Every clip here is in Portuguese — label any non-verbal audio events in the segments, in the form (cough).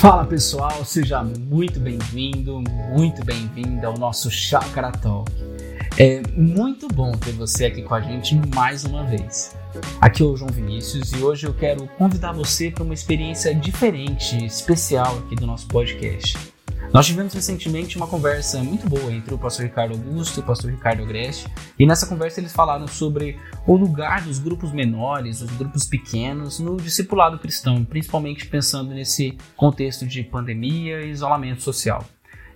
Fala pessoal, seja muito bem-vindo, muito bem-vinda ao nosso Chakra Talk. É muito bom ter você aqui com a gente mais uma vez. Aqui é o João Vinícius e hoje eu quero convidar você para uma experiência diferente, especial aqui do nosso podcast. Nós tivemos recentemente uma conversa muito boa entre o pastor Ricardo Augusto e o pastor Ricardo Agreste, e nessa conversa eles falaram sobre o lugar dos grupos menores, os grupos pequenos, no discipulado cristão, principalmente pensando nesse contexto de pandemia e isolamento social.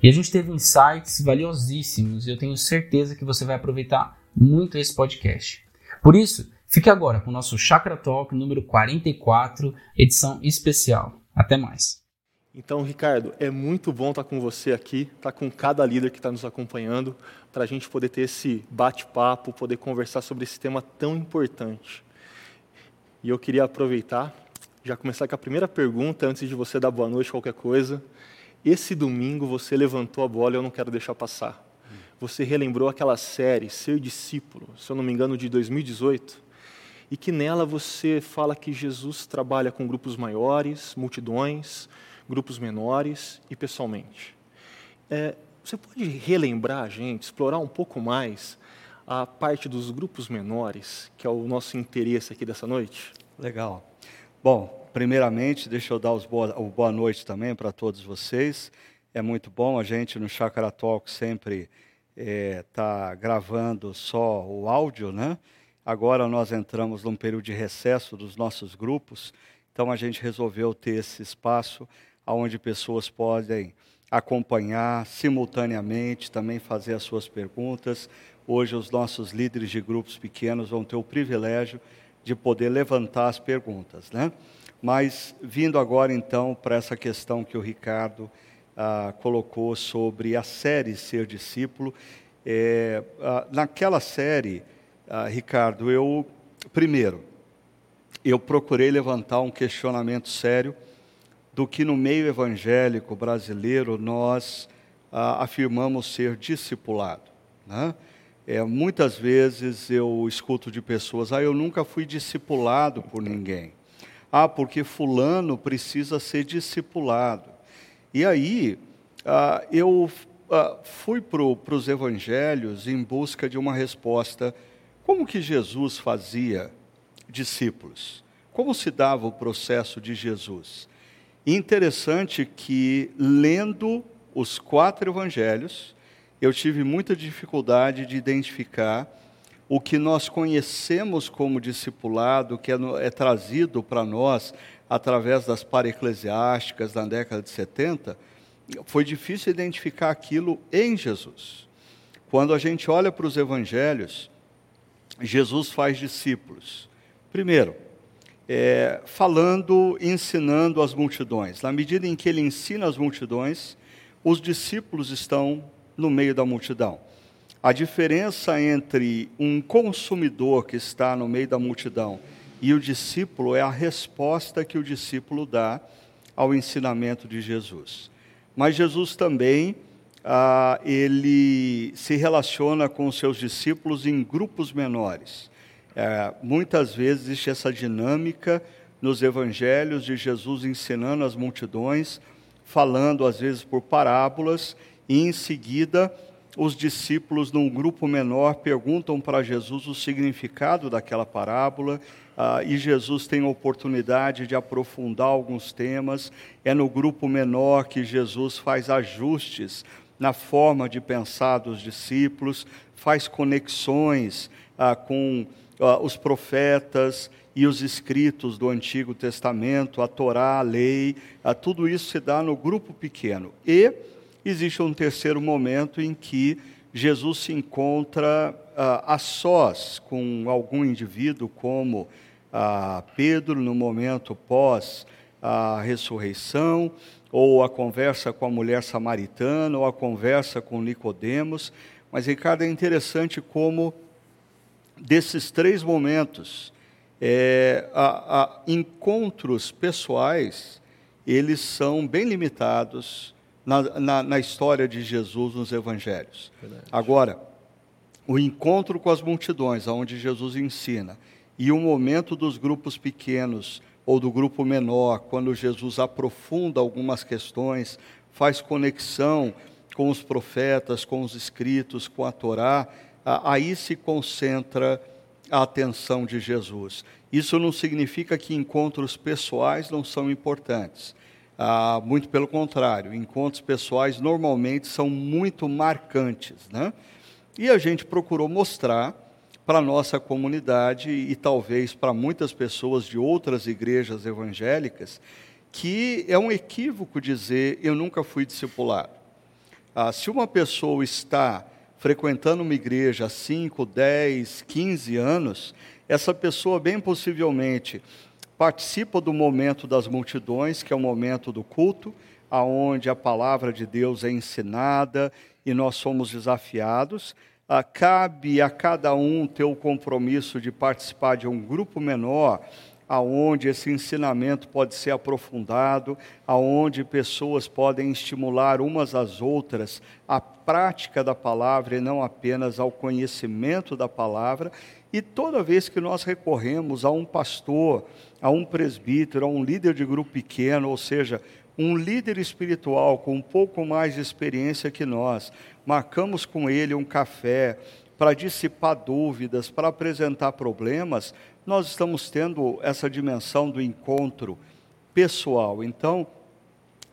E a gente teve insights valiosíssimos e eu tenho certeza que você vai aproveitar muito esse podcast. Por isso, fique agora com o nosso Chakra Talk número 44, edição especial. Até mais! Então, Ricardo, é muito bom estar com você aqui, estar com cada líder que está nos acompanhando, para a gente poder ter esse bate-papo, poder conversar sobre esse tema tão importante. E eu queria aproveitar, já começar com a primeira pergunta, antes de você dar boa noite, qualquer coisa. Esse domingo você levantou a bola e eu não quero deixar passar. Você relembrou aquela série, Ser Discípulo, se eu não me engano, de 2018, e que nela você fala que Jesus trabalha com grupos maiores, multidões, grupos menores e pessoalmente. É, você pode relembrar a gente, explorar um pouco mais a parte dos grupos menores, que é o nosso interesse aqui dessa noite? Legal. Bom, primeiramente, deixa eu dar os boa, o boa noite também para todos vocês. É muito bom a gente no Chakra Talk sempre está é, tá gravando só o áudio, né? Agora nós entramos num período de recesso dos nossos grupos, então a gente resolveu ter esse espaço onde pessoas podem acompanhar simultaneamente, também fazer as suas perguntas. Hoje, os nossos líderes de grupos pequenos vão ter o privilégio de poder levantar as perguntas. Né? Mas, vindo agora então para essa questão que o Ricardo ah, colocou sobre a série Ser Discípulo, é, ah, naquela série, ah, Ricardo, eu, primeiro, eu procurei levantar um questionamento sério do que no meio evangélico brasileiro nós ah, afirmamos ser discipulado. Né? É, muitas vezes eu escuto de pessoas: ah, eu nunca fui discipulado por ninguém. Ah, porque Fulano precisa ser discipulado. E aí ah, eu ah, fui para os evangelhos em busca de uma resposta: como que Jesus fazia discípulos? Como se dava o processo de Jesus? Interessante que, lendo os quatro evangelhos, eu tive muita dificuldade de identificar o que nós conhecemos como discipulado, que é, é trazido para nós através das pareclesiásticas da década de 70, foi difícil identificar aquilo em Jesus. Quando a gente olha para os evangelhos, Jesus faz discípulos. Primeiro, é, falando, ensinando as multidões. Na medida em que ele ensina as multidões, os discípulos estão no meio da multidão. A diferença entre um consumidor que está no meio da multidão e o discípulo é a resposta que o discípulo dá ao ensinamento de Jesus. Mas Jesus também ah, ele se relaciona com os seus discípulos em grupos menores. É, muitas vezes existe essa dinâmica nos evangelhos de Jesus ensinando as multidões, falando às vezes por parábolas, e em seguida os discípulos, num grupo menor, perguntam para Jesus o significado daquela parábola, ah, e Jesus tem a oportunidade de aprofundar alguns temas. É no grupo menor que Jesus faz ajustes na forma de pensar dos discípulos, faz conexões ah, com uh, os profetas e os escritos do Antigo Testamento, a Torá, a lei, uh, tudo isso se dá no grupo pequeno. E existe um terceiro momento em que Jesus se encontra uh, a sós com algum indivíduo, como uh, Pedro, no momento pós a ressurreição, ou a conversa com a mulher samaritana, ou a conversa com Nicodemos. Mas, Ricardo, é interessante como desses três momentos, é, a, a encontros pessoais, eles são bem limitados na, na, na, história de Jesus nos evangelhos. Verdade. Agora, o encontro com as multidões, onde Jesus ensina, e o momento dos grupos pequenos ou do grupo menor, quando Jesus aprofunda algumas questões, faz conexão com os profetas, com os escritos, com a Torá, aí se concentra a atenção de Jesus. Isso não significa que encontros pessoais não são importantes. Ah, muito pelo contrário, encontros pessoais normalmente são muito marcantes. Né? E a gente procurou mostrar para a nossa comunidade e talvez para muitas pessoas de outras igrejas evangélicas que é um equívoco dizer eu nunca fui discipulado. Ah, se uma pessoa está frequentando uma igreja há 5, 10, 15 anos, essa pessoa bem possivelmente participa do momento das multidões, que é o momento do culto, aonde a palavra de Deus é ensinada e nós somos desafiados. Ah, cabe a cada um ter o compromisso de participar de um grupo menor, aonde esse ensinamento pode ser aprofundado, aonde pessoas podem estimular umas às outras à prática da palavra e não apenas ao conhecimento da palavra. E toda vez que nós recorremos a um pastor, a um presbítero, a um líder de grupo pequeno, ou seja, um líder espiritual com um pouco mais de experiência que nós, marcamos com ele um café para dissipar dúvidas, para apresentar problemas, nós estamos tendo essa dimensão do encontro pessoal. Então,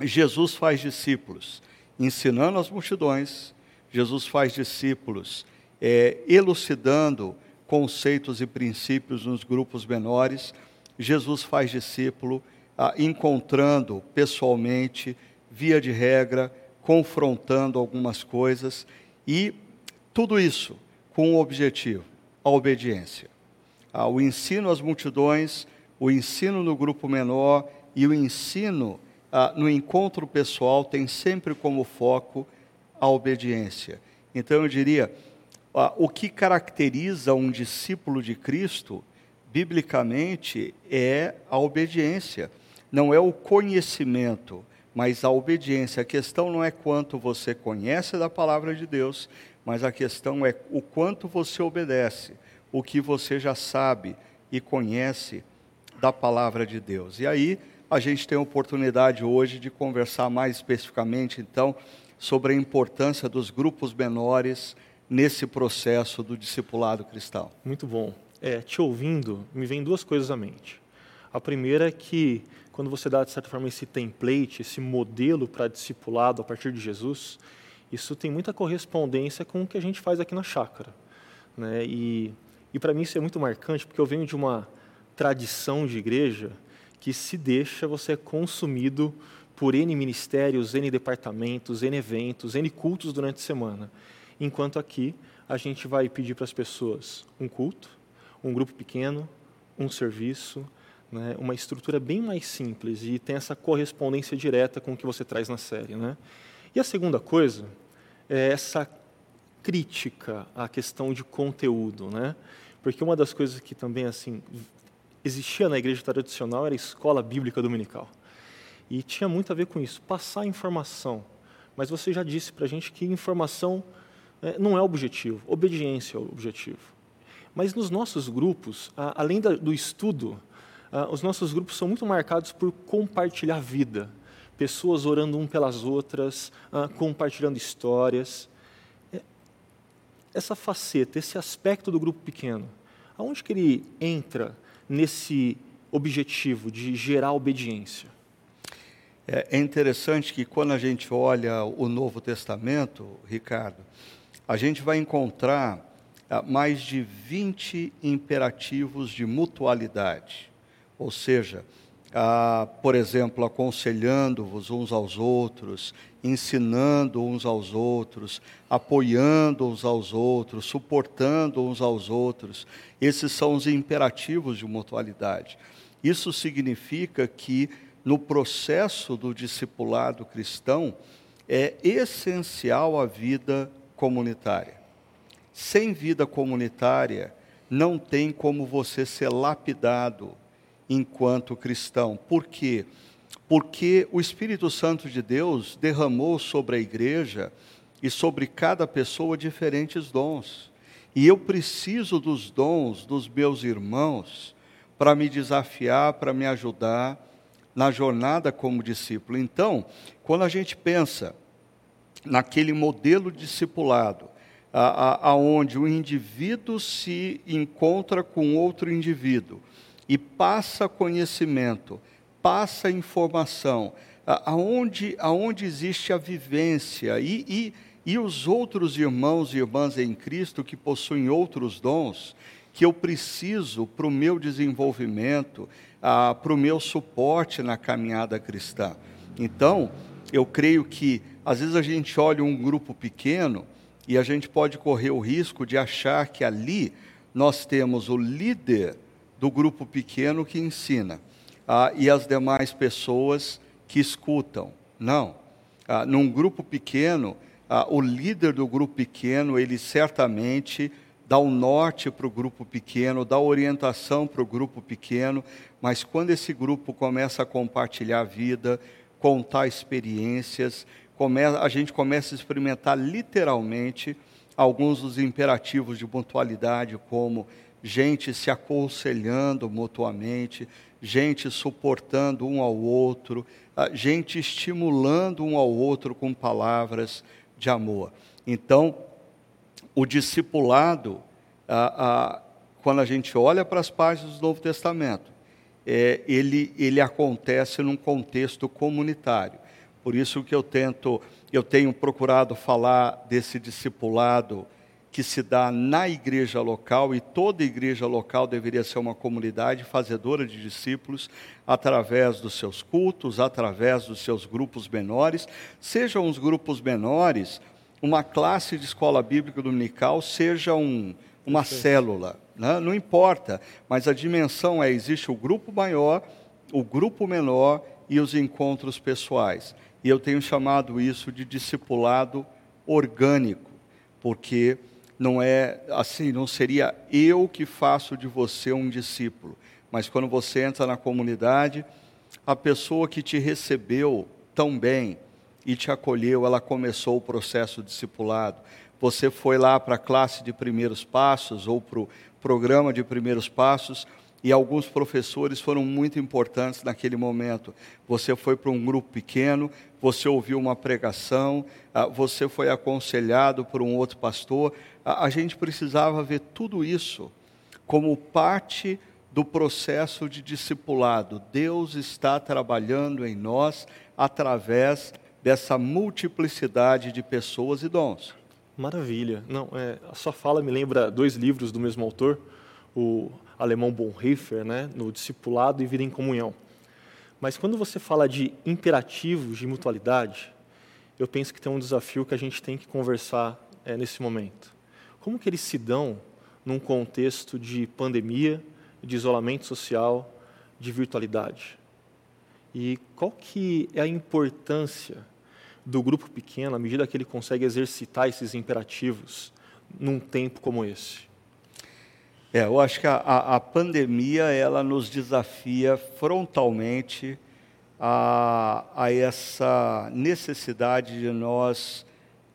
Jesus faz discípulos, ensinando as multidões, Jesus faz discípulos, é, elucidando conceitos e princípios nos grupos menores, Jesus faz discípulo, ah, encontrando pessoalmente, via de regra, confrontando algumas coisas, e tudo isso com um objetivo: a obediência. Ah, o ensino às multidões, o ensino no grupo menor e o ensino ah, no encontro pessoal tem sempre como foco a obediência. Então eu diria, ah, o que caracteriza um discípulo de Cristo, biblicamente, é a obediência. Não é o conhecimento, mas a obediência. A questão não é quanto você conhece da palavra de Deus, mas a questão é o quanto você obedece o que você já sabe e conhece da palavra de Deus. E aí a gente tem a oportunidade hoje de conversar mais especificamente, então, sobre a importância dos grupos menores nesse processo do discipulado cristão. Muito bom. É, te ouvindo, me vem duas coisas à mente. A primeira é que, quando você dá, de certa forma, esse template, esse modelo para discipulado a partir de Jesus, isso tem muita correspondência com o que a gente faz aqui na chácara. Né? E e para mim isso é muito marcante, porque eu venho de uma tradição de igreja que se deixa, você é consumido por N ministérios, N departamentos, N eventos, N cultos durante a semana. Enquanto aqui a gente vai pedir para as pessoas um culto, um grupo pequeno, um serviço, né, uma estrutura bem mais simples e tem essa correspondência direta com o que você traz na série. Né? E a segunda coisa é essa crítica à questão de conteúdo, né? Porque uma das coisas que também assim existia na igreja tradicional era a escola bíblica dominical. E tinha muito a ver com isso, passar informação. Mas você já disse para a gente que informação é, não é objetivo, obediência é o objetivo. Mas nos nossos grupos, além do estudo, os nossos grupos são muito marcados por compartilhar vida. Pessoas orando um pelas outras, compartilhando histórias essa faceta, esse aspecto do grupo pequeno, aonde que ele entra nesse objetivo de gerar obediência? É, é interessante que quando a gente olha o Novo Testamento, Ricardo, a gente vai encontrar ah, mais de 20 imperativos de mutualidade. Ou seja, ah, por exemplo, aconselhando-vos uns aos outros, ensinando uns aos outros, apoiando uns aos outros, suportando uns aos outros. Esses são os imperativos de mutualidade. Isso significa que no processo do discipulado cristão é essencial a vida comunitária. Sem vida comunitária, não tem como você ser lapidado enquanto cristão. Por quê? Porque o Espírito Santo de Deus derramou sobre a igreja e sobre cada pessoa diferentes dons. E eu preciso dos dons dos meus irmãos para me desafiar, para me ajudar na jornada como discípulo. Então, quando a gente pensa naquele modelo discipulado, aonde o indivíduo se encontra com outro indivíduo e passa conhecimento, passa informação, aonde, aonde existe a vivência e, e, e os outros irmãos e irmãs em Cristo que possuem outros dons que eu preciso para o meu desenvolvimento, para o meu suporte na caminhada cristã. Então, eu creio que às vezes a gente olha um grupo pequeno e a gente pode correr o risco de achar que ali nós temos o líder do grupo pequeno que ensina ah, e as demais pessoas que escutam. Não. Ah, num grupo pequeno, ah, o líder do grupo pequeno, ele certamente dá o um norte para o grupo pequeno, dá orientação para o grupo pequeno, mas quando esse grupo começa a compartilhar a vida, contar experiências, a gente começa a experimentar literalmente alguns dos imperativos de mutualidade, como gente se aconselhando mutuamente, gente suportando um ao outro, gente estimulando um ao outro com palavras de amor. Então, o discipulado, quando a gente olha para as páginas do Novo Testamento, é, ele, ele acontece num contexto comunitário. Por isso que eu tento, eu tenho procurado falar desse discipulado que se dá na igreja local e toda igreja local deveria ser uma comunidade fazedora de discípulos através dos seus cultos, através dos seus grupos menores, sejam os grupos menores, uma classe de escola bíblica dominical, seja um, uma célula, né? não importa, mas a dimensão é: existe o grupo maior, o grupo menor e os encontros pessoais. E eu tenho chamado isso de discipulado orgânico, porque não é assim, não seria eu que faço de você um discípulo, mas quando você entra na comunidade, a pessoa que te recebeu tão bem e te acolheu, ela começou o processo discipulado. Você foi lá para a classe de primeiros passos ou para o programa de primeiros passos e alguns professores foram muito importantes naquele momento. Você foi para um grupo pequeno, você ouviu uma pregação, ah, você foi aconselhado por um outro pastor. A gente precisava ver tudo isso como parte do processo de discipulado. Deus está trabalhando em nós através dessa multiplicidade de pessoas e dons. Maravilha. Não, é, a sua fala me lembra dois livros do mesmo autor, o alemão Bonhoeffer, né, no Discipulado e Vida em Comunhão. Mas quando você fala de imperativos de mutualidade, eu penso que tem um desafio que a gente tem que conversar é, nesse momento. Como que eles se dão num contexto de pandemia, de isolamento social, de virtualidade? E qual que é a importância do grupo pequeno à medida que ele consegue exercitar esses imperativos num tempo como esse? É, eu acho que a, a pandemia ela nos desafia frontalmente a, a essa necessidade de nós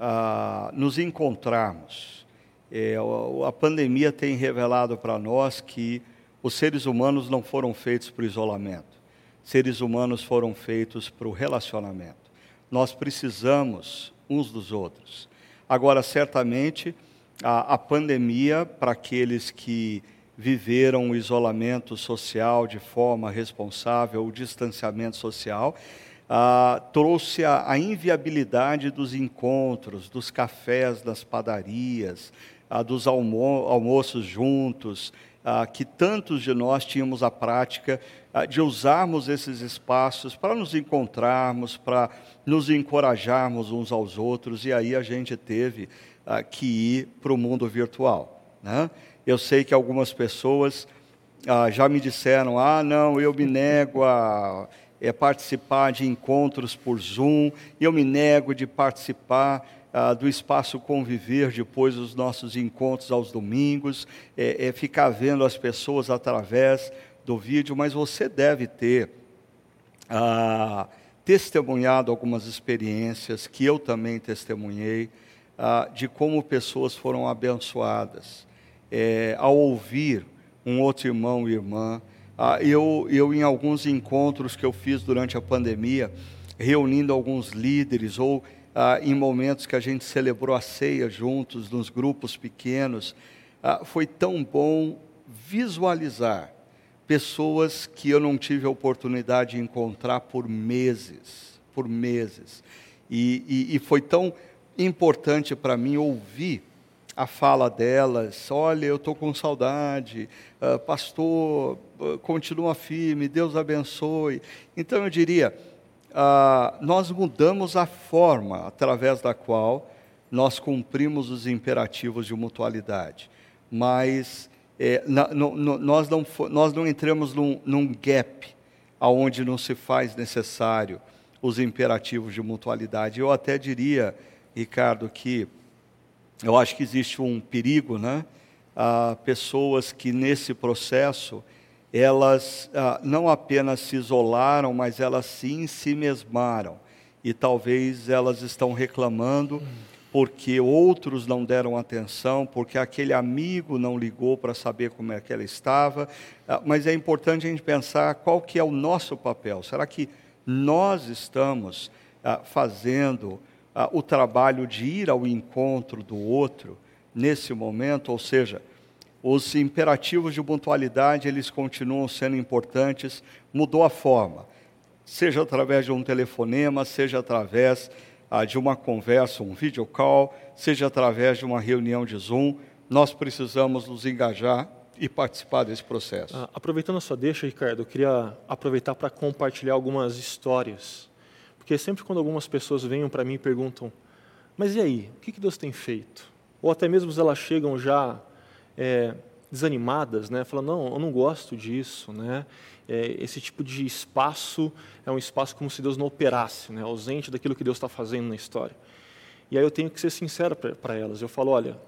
a, nos encontrarmos. É, a, a pandemia tem revelado para nós que os seres humanos não foram feitos para o isolamento, seres humanos foram feitos para o relacionamento. Nós precisamos uns dos outros. Agora, certamente, a, a pandemia, para aqueles que viveram o isolamento social de forma responsável, o distanciamento social, trouxe a, a, inviabilidade dos encontros, dos cafés das padarias, dos almo almoços juntos, que tantos de nós tínhamos a prática de usarmos esses espaços para nos encontrarmos, para nos encorajarmos uns aos outros, e aí a gente teve que ir para o mundo virtual. Né? Eu sei que algumas pessoas ah, já me disseram: ah, não, eu me nego a é, participar de encontros por Zoom, eu me nego de participar ah, do espaço conviver depois dos nossos encontros aos domingos, é, é ficar vendo as pessoas através do vídeo, mas você deve ter ah, testemunhado algumas experiências que eu também testemunhei ah, de como pessoas foram abençoadas é, ao ouvir um outro irmão e irmã. Ah, eu, eu, em alguns encontros que eu fiz durante a pandemia, reunindo alguns líderes, ou ah, em momentos que a gente celebrou a ceia juntos, nos grupos pequenos, ah, foi tão bom visualizar pessoas que eu não tive a oportunidade de encontrar por meses, por meses. E, e, e foi tão importante para mim ouvir a fala delas: olha, eu estou com saudade, uh, pastor, uh, continua firme, Deus abençoe. Então eu diria: uh, nós mudamos a forma através da qual nós cumprimos os imperativos de mutualidade, mas é, na, no, no, nós, não, nós não entramos num, num gap aonde não se faz necessário os imperativos de mutualidade. Eu até diria, Ricardo, que eu acho que existe um perigo, né? Ah, pessoas que nesse processo elas ah, não apenas se isolaram, mas elas se mesmaram. E talvez elas estão reclamando porque outros não deram atenção, porque aquele amigo não ligou para saber como é que ela estava. Ah, mas é importante a gente pensar qual que é o nosso papel. Será que nós estamos ah, fazendo ah, o trabalho de ir ao encontro do outro nesse momento, ou seja, os imperativos de mutualidade, eles continuam sendo importantes, mudou a forma, seja através de um telefonema, seja através ah, de uma conversa, um video call, seja através de uma reunião de Zoom, nós precisamos nos engajar e participar desse processo. Ah, aproveitando a sua deixa, Ricardo, eu queria aproveitar para compartilhar algumas histórias porque sempre quando algumas pessoas vêm para mim e perguntam, mas e aí, o que, que Deus tem feito? Ou até mesmo elas chegam já é, desanimadas, né? Falando, não, eu não gosto disso, né? É, esse tipo de espaço é um espaço como se Deus não operasse, né? ausente daquilo que Deus está fazendo na história. E aí eu tenho que ser sincero para elas. Eu falo, olha,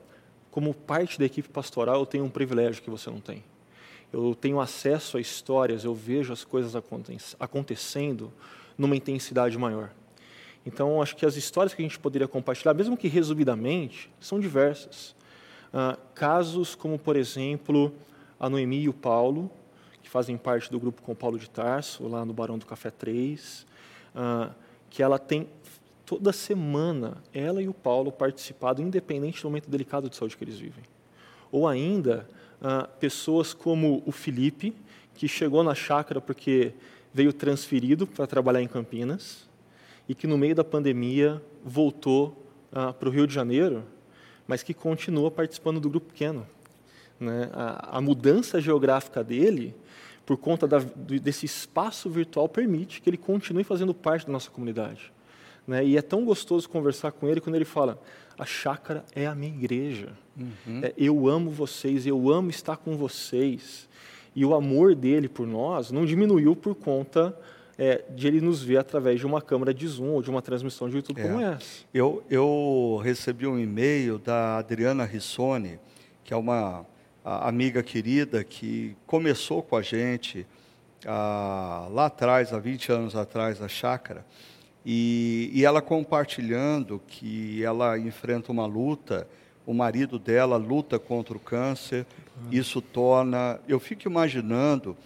como parte da equipe pastoral, eu tenho um privilégio que você não tem. Eu tenho acesso a histórias, eu vejo as coisas acontecendo numa intensidade maior. Então, acho que as histórias que a gente poderia compartilhar, mesmo que resumidamente, são diversas. Ah, casos como, por exemplo, a Noemi e o Paulo, que fazem parte do grupo com Paulo de Tarso, lá no Barão do Café 3, ah, que ela tem toda semana, ela e o Paulo participado, independente do momento delicado de saúde que eles vivem. Ou ainda, ah, pessoas como o Felipe, que chegou na chácara porque veio transferido para trabalhar em Campinas e que no meio da pandemia voltou ah, para o Rio de Janeiro, mas que continua participando do grupo pequeno. Né? A, a, mudança geográfica dele, por conta da, desse espaço virtual, permite que ele continue fazendo parte da nossa comunidade. Né? E é tão gostoso conversar com ele quando ele fala: a chácara é a minha igreja. Uhum. É, eu amo vocês, eu amo estar com vocês. E o amor dele por nós não diminuiu por conta é, de ele nos ver através de uma câmera de Zoom ou de uma transmissão de YouTube é. como essa. Eu, eu recebi um e-mail da Adriana Rissoni, que é uma amiga querida que começou com a gente ah, lá atrás, há 20 anos atrás, a chácara, e, e ela compartilhando que ela enfrenta uma luta o marido dela luta contra o câncer, isso torna. Eu fico imaginando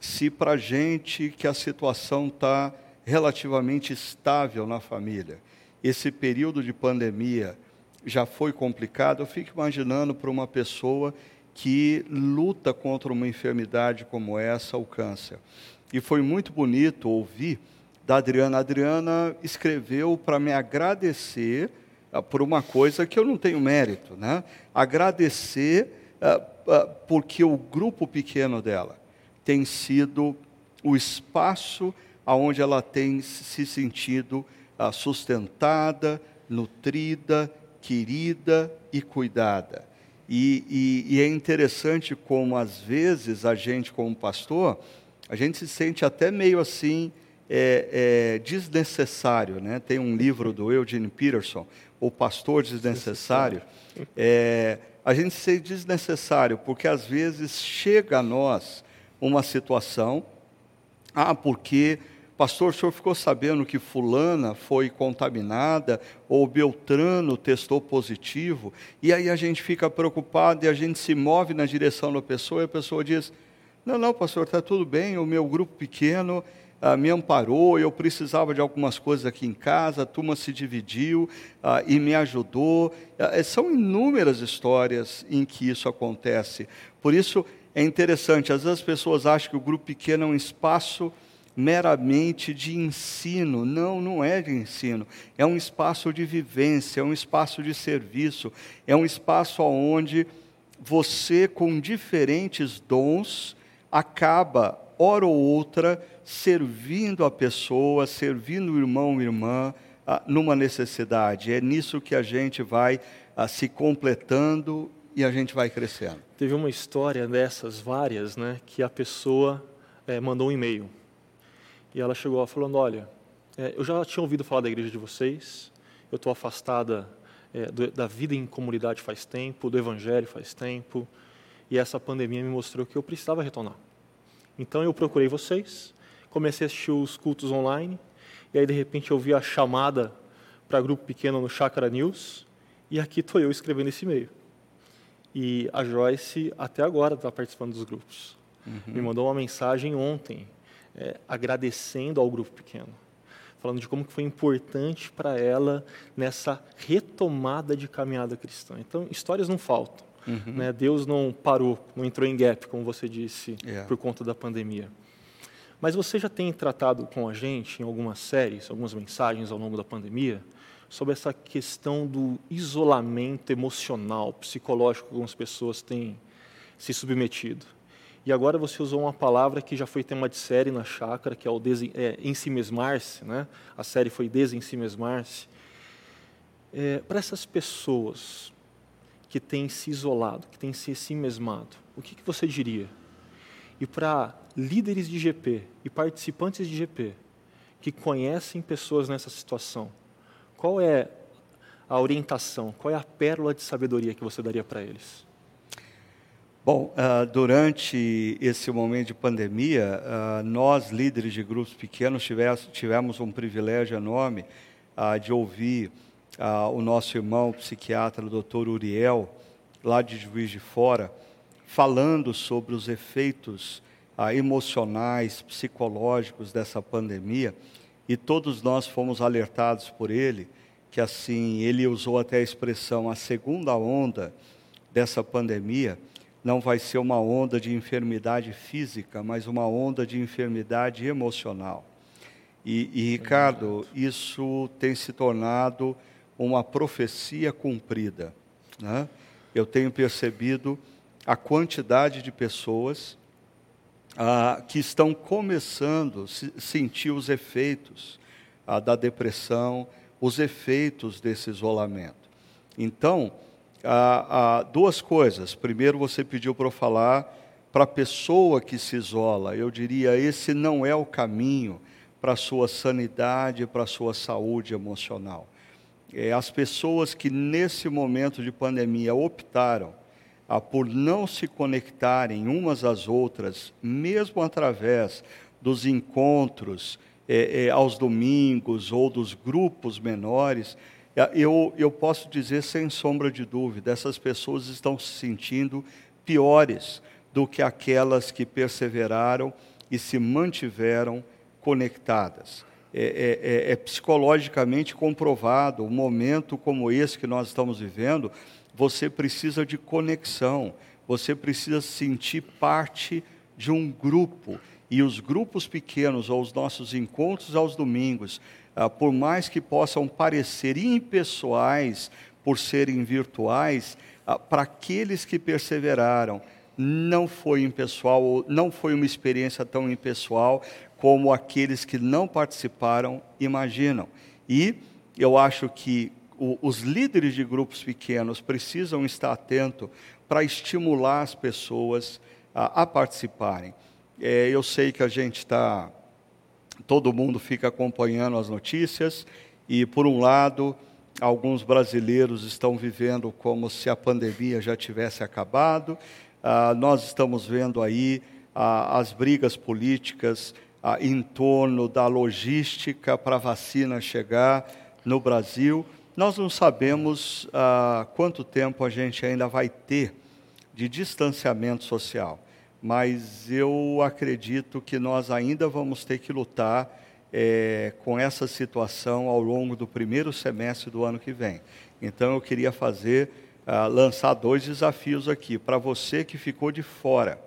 se para gente que a situação está relativamente estável na família, esse período de pandemia já foi complicado, eu fico imaginando para uma pessoa que luta contra uma enfermidade como essa, o câncer. E foi muito bonito ouvir da Adriana. A Adriana escreveu para me agradecer ah, por uma coisa que eu não tenho mérito, né? Agradecer uh, porque o grupo pequeno dela tem sido o espaço aonde ela tem se sentido uh, sustentada, nutrida, querida e cuidada. E, e, e, é interessante como às vezes a gente, como pastor, a gente se sente até meio assim é, é, desnecessário, né? Tem um livro do Eugene Peterson, o pastor desnecessário, é, a gente ser desnecessário, porque às vezes chega a nós uma situação, ah, porque Pastor, o senhor ficou sabendo que Fulana foi contaminada ou Beltrano testou positivo? E aí a gente fica preocupado e a gente se move na direção da pessoa e a pessoa diz: Não, não, pastor, está tudo bem, o meu grupo pequeno ah, me amparou, eu precisava de algumas coisas aqui em casa, a turma se dividiu ah, e me ajudou. Ah, são inúmeras histórias em que isso acontece. Por isso é interessante, às vezes as pessoas acham que o grupo pequeno é um espaço meramente de ensino. Não, não é de ensino. É um espaço de vivência, é um espaço de serviço, é um espaço onde você, com diferentes dons, acaba, hora ou outra, servindo a pessoa, servindo o irmão ou irmã ah, numa necessidade. É nisso que a gente vai ah, se completando e a gente vai crescendo. Teve uma história dessas várias, né, que a pessoa é, mandou um e-mail e ela chegou falando: Olha, é, eu já tinha ouvido falar da igreja de vocês, eu estou afastada é, do, da vida em comunidade faz tempo, do evangelho faz tempo, e essa pandemia me mostrou que eu precisava retornar. Então eu procurei vocês, comecei a assistir os cultos online, e aí de repente eu vi a chamada para grupo pequeno no Chácara News, e aqui estou eu escrevendo esse e-mail. E a Joyce até agora está participando dos grupos. Uhum. Me mandou uma mensagem ontem, é, agradecendo ao grupo pequeno, falando de como que foi importante para ela nessa retomada de caminhada cristã. Então, histórias não faltam. Uhum. Né? Deus não parou, não entrou em gap, como você disse, yeah. por conta da pandemia. Mas você já tem tratado com a gente em algumas séries, algumas mensagens ao longo da pandemia, sobre essa questão do isolamento emocional, psicológico que algumas pessoas têm se submetido. E agora você usou uma palavra que já foi tema de série na chácara, que é o é, ensimesmar-se, né? A série foi desensimesmar-se. É, Para essas pessoas que têm se isolado, que têm se ensimesmado, o que, que você diria? E para líderes de GP e participantes de GP que conhecem pessoas nessa situação, qual é a orientação, qual é a pérola de sabedoria que você daria para eles? Bom, uh, durante esse momento de pandemia, uh, nós, líderes de grupos pequenos, tivemos, um privilégio enorme uh, de ouvir o nosso irmão psiquiatra, o doutor Uriel, lá de Juiz de Fora, falando sobre os efeitos emocionais, psicológicos dessa pandemia, e todos nós fomos alertados por ele, que assim, ele usou até a expressão, a segunda onda dessa pandemia, não vai ser uma onda de enfermidade física, mas uma onda de enfermidade emocional. E, e Ricardo, isso tem se tornado uma profecia cumprida. Né? Eu tenho percebido a quantidade de pessoas ah, que estão começando a sentir os efeitos ah, da depressão, os efeitos desse isolamento. Então, ah, ah, duas coisas. Primeiro, você pediu para eu falar para a pessoa que se isola. Eu diria: esse não é o caminho para a sua sanidade, para a sua saúde emocional. É, as pessoas que nesse momento de pandemia optaram ah, por não se conectarem umas às outras, mesmo através dos encontros é, é, aos domingos ou dos grupos menores, é, eu, eu posso dizer sem sombra de dúvida, essas pessoas estão se sentindo piores do que aquelas que perseveraram e se mantiveram conectadas. É, é, é, é, psicologicamente comprovado, um momento como esse que nós estamos vivendo, você precisa de conexão, você precisa sentir parte de um grupo. E os grupos pequenos, ou os nossos encontros aos domingos, ah, por mais que possam parecer impessoais por serem virtuais, ah, para aqueles que perseveraram, não foi impessoal, não foi uma experiência tão impessoal como aqueles que não participaram imaginam. E eu acho que o, os líderes de grupos pequenos precisam estar atentos para estimular as pessoas a, a participarem. É, eu sei que a gente está todo mundo fica acompanhando as notícias e, por um lado, alguns brasileiros estão vivendo como se a pandemia já tivesse acabado. Ah, nós estamos vendo aí ah, as brigas políticas ah, em torno da logística para a vacina chegar no Brasil. Nós não sabemos ah, quanto tempo a gente ainda vai ter de distanciamento social, mas eu acredito que nós ainda vamos ter que lutar é, com essa situação ao longo do primeiro semestre do ano que vem. Então eu queria fazer, ah, lançar dois desafios aqui. Para você que ficou de fora,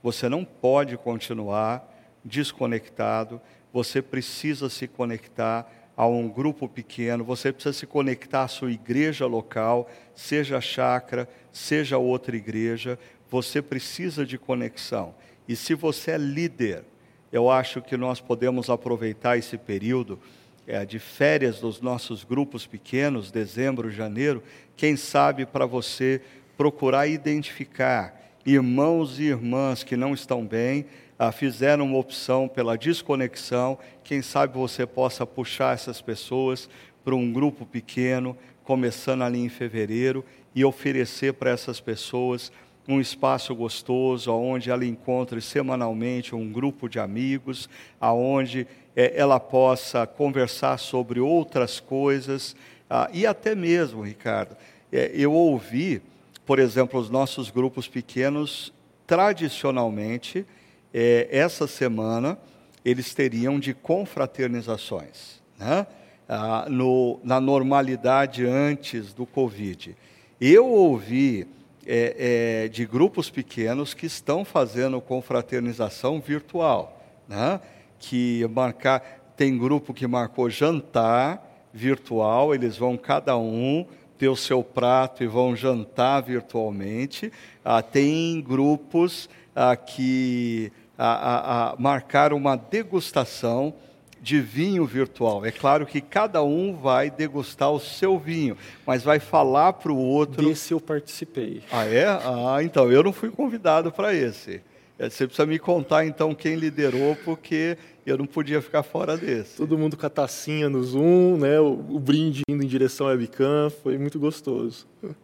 você não pode continuar desconectado, você precisa se conectar a um grupo pequeno, você precisa se conectar à sua igreja local, seja a chácara, seja outra igreja, você precisa de conexão. E se você é líder, eu acho que nós podemos aproveitar esse período é, de férias dos nossos grupos pequenos, dezembro, janeiro, quem sabe para você procurar identificar irmãos e irmãs que não estão bem, ah, fizeram uma opção pela desconexão, quem sabe você possa puxar essas pessoas para um grupo pequeno, começando ali em fevereiro, e oferecer para essas pessoas um espaço gostoso, onde ela encontre semanalmente um grupo de amigos, aonde é, ela possa conversar sobre outras coisas, ah, e até mesmo, Ricardo, é, eu ouvi, por exemplo, os nossos grupos pequenos, tradicionalmente, é, essa semana, eles teriam de confraternizações, né? ah, no, na normalidade antes do Covid. Eu ouvi é, é, de grupos pequenos que estão fazendo confraternização virtual, né? que marcar, tem grupo que marcou jantar virtual, eles vão cada um ter o seu prato e vão jantar virtualmente. Ah, tem grupos ah, que ah, marcaram uma degustação de vinho virtual. É claro que cada um vai degustar o seu vinho, mas vai falar para o outro. Desse eu participei. Ah, é? Ah, então, eu não fui convidado para esse. É, você precisa me contar então quem liderou, porque eu não podia ficar fora desse. Todo mundo com a tacinha no Zoom, né? o, o brinde indo em direção à webcam, foi muito gostoso. (laughs)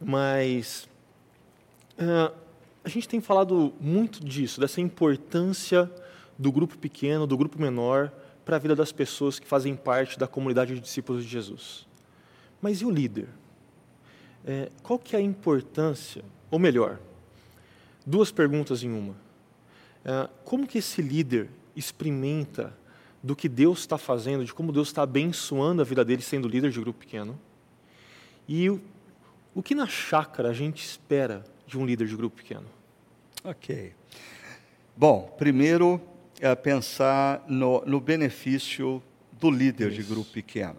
Mas uh, a gente tem falado muito disso, dessa importância do grupo pequeno, do grupo menor, para a vida das pessoas que fazem parte da comunidade de discípulos de Jesus. Mas e o líder? É, qual que é a importância, ou melhor, duas perguntas em uma. É, como que esse líder experimenta do que Deus está fazendo, de como Deus está abençoando a vida dele sendo líder de grupo pequeno? E o, o que na chácara a gente espera de um líder de grupo pequeno? Ok. Bom, primeiro é, pensar no, no, benefício do líder Isso. de grupo pequeno.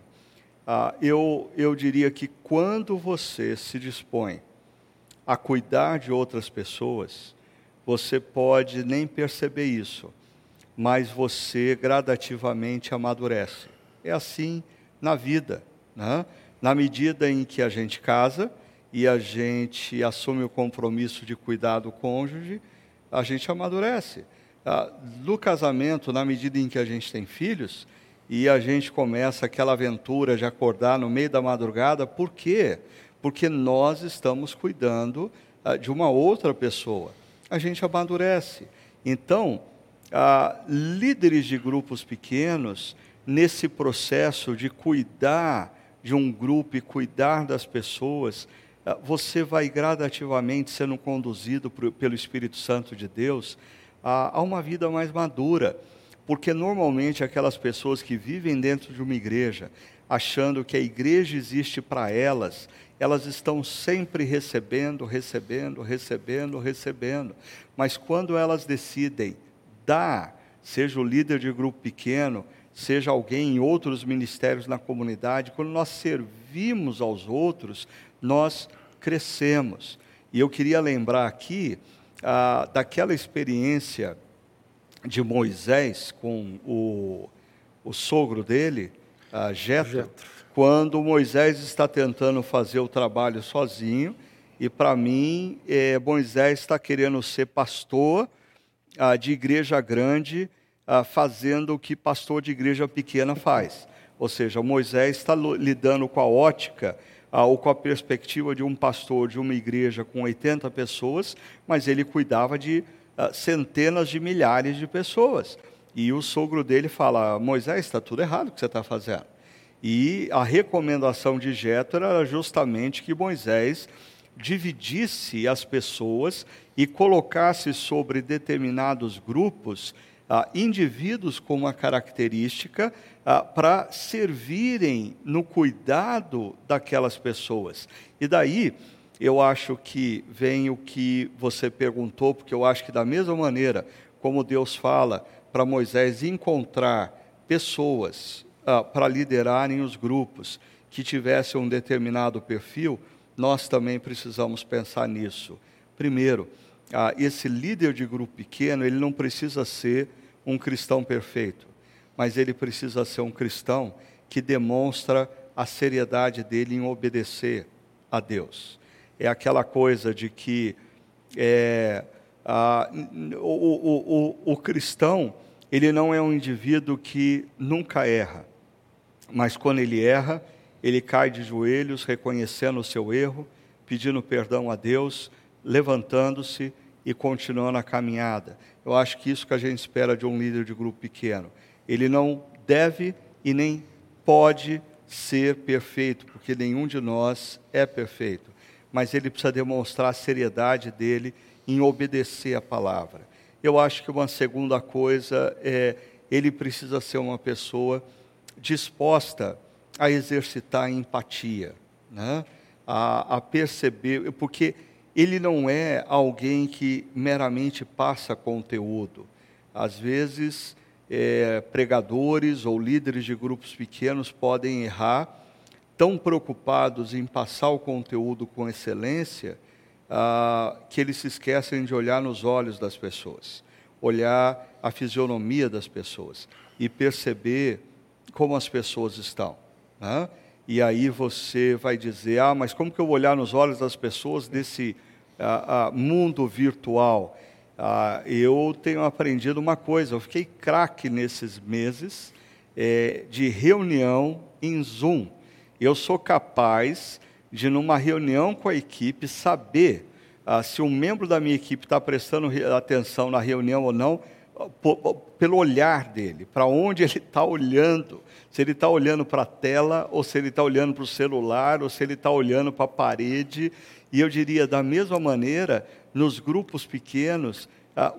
Ah, eu, eu diria que quando você se dispõe a cuidar de outras pessoas, você pode nem perceber isso, mas você gradativamente amadurece. É assim na vida. Né? Na medida em que a gente casa e a gente assume o compromisso de cuidar do cônjuge, a gente amadurece ah, no casamento, na medida em que a gente tem filhos, e a gente começa aquela aventura de acordar no meio da madrugada, por quê? Porque nós estamos cuidando ah, de uma outra pessoa. A gente amadurece. Então, ah, líderes de grupos pequenos, nesse processo de cuidar de um grupo e cuidar das pessoas, ah, você vai gradativamente sendo conduzido por, pelo Espírito Santo de Deus a uma vida mais madura. Porque normalmente aquelas pessoas que vivem dentro de uma igreja, achando que a igreja existe para elas, elas estão sempre recebendo, recebendo, recebendo, recebendo. Mas quando elas decidem dar, seja o líder de grupo pequeno, seja alguém em outros ministérios na comunidade, quando nós servimos aos outros, nós crescemos. E eu queria lembrar aqui ah, daquela experiência de Moisés com o, o sogro dele, ah, Jetro, quando Moisés está tentando fazer o trabalho sozinho, e para mim, é, Moisés está querendo ser pastor ah, de igreja grande, ah, fazendo o que pastor de igreja pequena faz. Ou seja, Moisés está lidando com a ótica ah, ou com a perspectiva de um pastor de uma igreja com 80 pessoas, mas ele cuidava de ah, centenas de milhares de pessoas. E o sogro dele fala: Moisés, está tudo errado o que você está fazendo. E a recomendação de Jetro era justamente que Moisés dividisse as pessoas e colocasse sobre determinados grupos ah, indivíduos com uma característica ah, para servirem no cuidado daquelas pessoas. E daí eu acho que vem o que você perguntou, porque eu acho que da mesma maneira como Deus fala para Moisés encontrar pessoas ah, para liderarem os grupos que tivessem um determinado perfil, nós também precisamos pensar nisso. Primeiro, ah, esse líder de grupo pequeno, ele não precisa ser um cristão perfeito, mas ele precisa ser um cristão que demonstra a seriedade dele em obedecer a Deus. É aquela coisa de que é, o, o, o, o cristão, ele não é um indivíduo que nunca erra, mas quando ele erra, ele cai de joelhos, reconhecendo o seu erro, pedindo perdão a Deus, levantando-se e continuando a caminhada. Eu acho que isso que a gente espera de um líder de grupo pequeno. Ele não deve e nem pode ser perfeito, porque nenhum de nós é perfeito, mas ele precisa demonstrar a seriedade dele em obedecer a palavra. Eu acho que uma segunda coisa é ele precisa ser uma pessoa disposta a exercitar empatia, né? a, a perceber, porque ele não é alguém que meramente passa conteúdo. Às vezes, é, pregadores ou líderes de grupos pequenos podem errar, tão preocupados em passar o conteúdo com excelência, ah, que eles se esquecem de olhar nos olhos das pessoas, olhar a fisionomia das pessoas e perceber como as pessoas estão. Né? E aí você vai dizer: ah, mas como que eu vou olhar nos olhos das pessoas nesse ah, ah, mundo virtual? Ah, eu tenho aprendido uma coisa, eu fiquei craque nesses meses é, de reunião em Zoom. Eu sou capaz de, numa reunião com a equipe, saber ah, se um membro da minha equipe está prestando atenção na reunião ou não, pelo olhar dele, para onde ele está olhando. Se ele está olhando para a tela, ou se ele está olhando para o celular, ou se ele está olhando para a parede. E eu diria, da mesma maneira, nos grupos pequenos,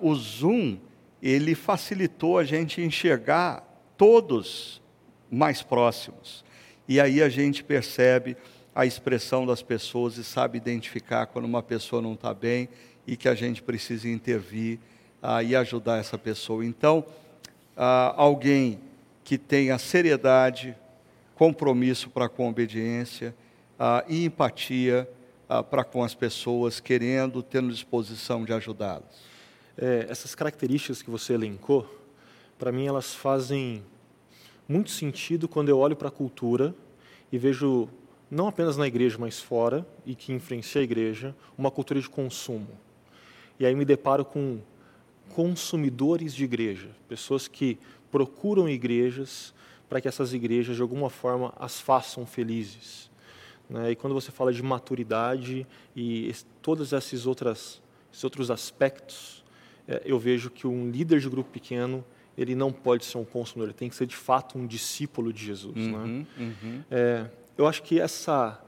o Zoom, ele facilitou a gente enxergar todos mais próximos. E aí a gente percebe a expressão das pessoas e sabe identificar quando uma pessoa não está bem e que a gente precisa intervir ah, e ajudar essa pessoa. Então, ah, alguém que tenha seriedade, compromisso para com a obediência ah, e empatia para com as pessoas, querendo, tendo disposição de ajudá-las. É, essas características que você elencou, para mim elas fazem muito sentido quando eu olho para a cultura e vejo, não apenas na igreja, mas fora, e que influencia a igreja, uma cultura de consumo. E aí me deparo com consumidores de igreja, pessoas que procuram igrejas para que essas igrejas, de alguma forma, as façam felizes. Né? E quando você fala de maturidade e todos esses, outras, esses outros aspectos, é, eu vejo que um líder de grupo pequeno ele não pode ser um consumidor, ele tem que ser de fato um discípulo de Jesus. Né? Uhum, né? uhum. É, eu acho que essa,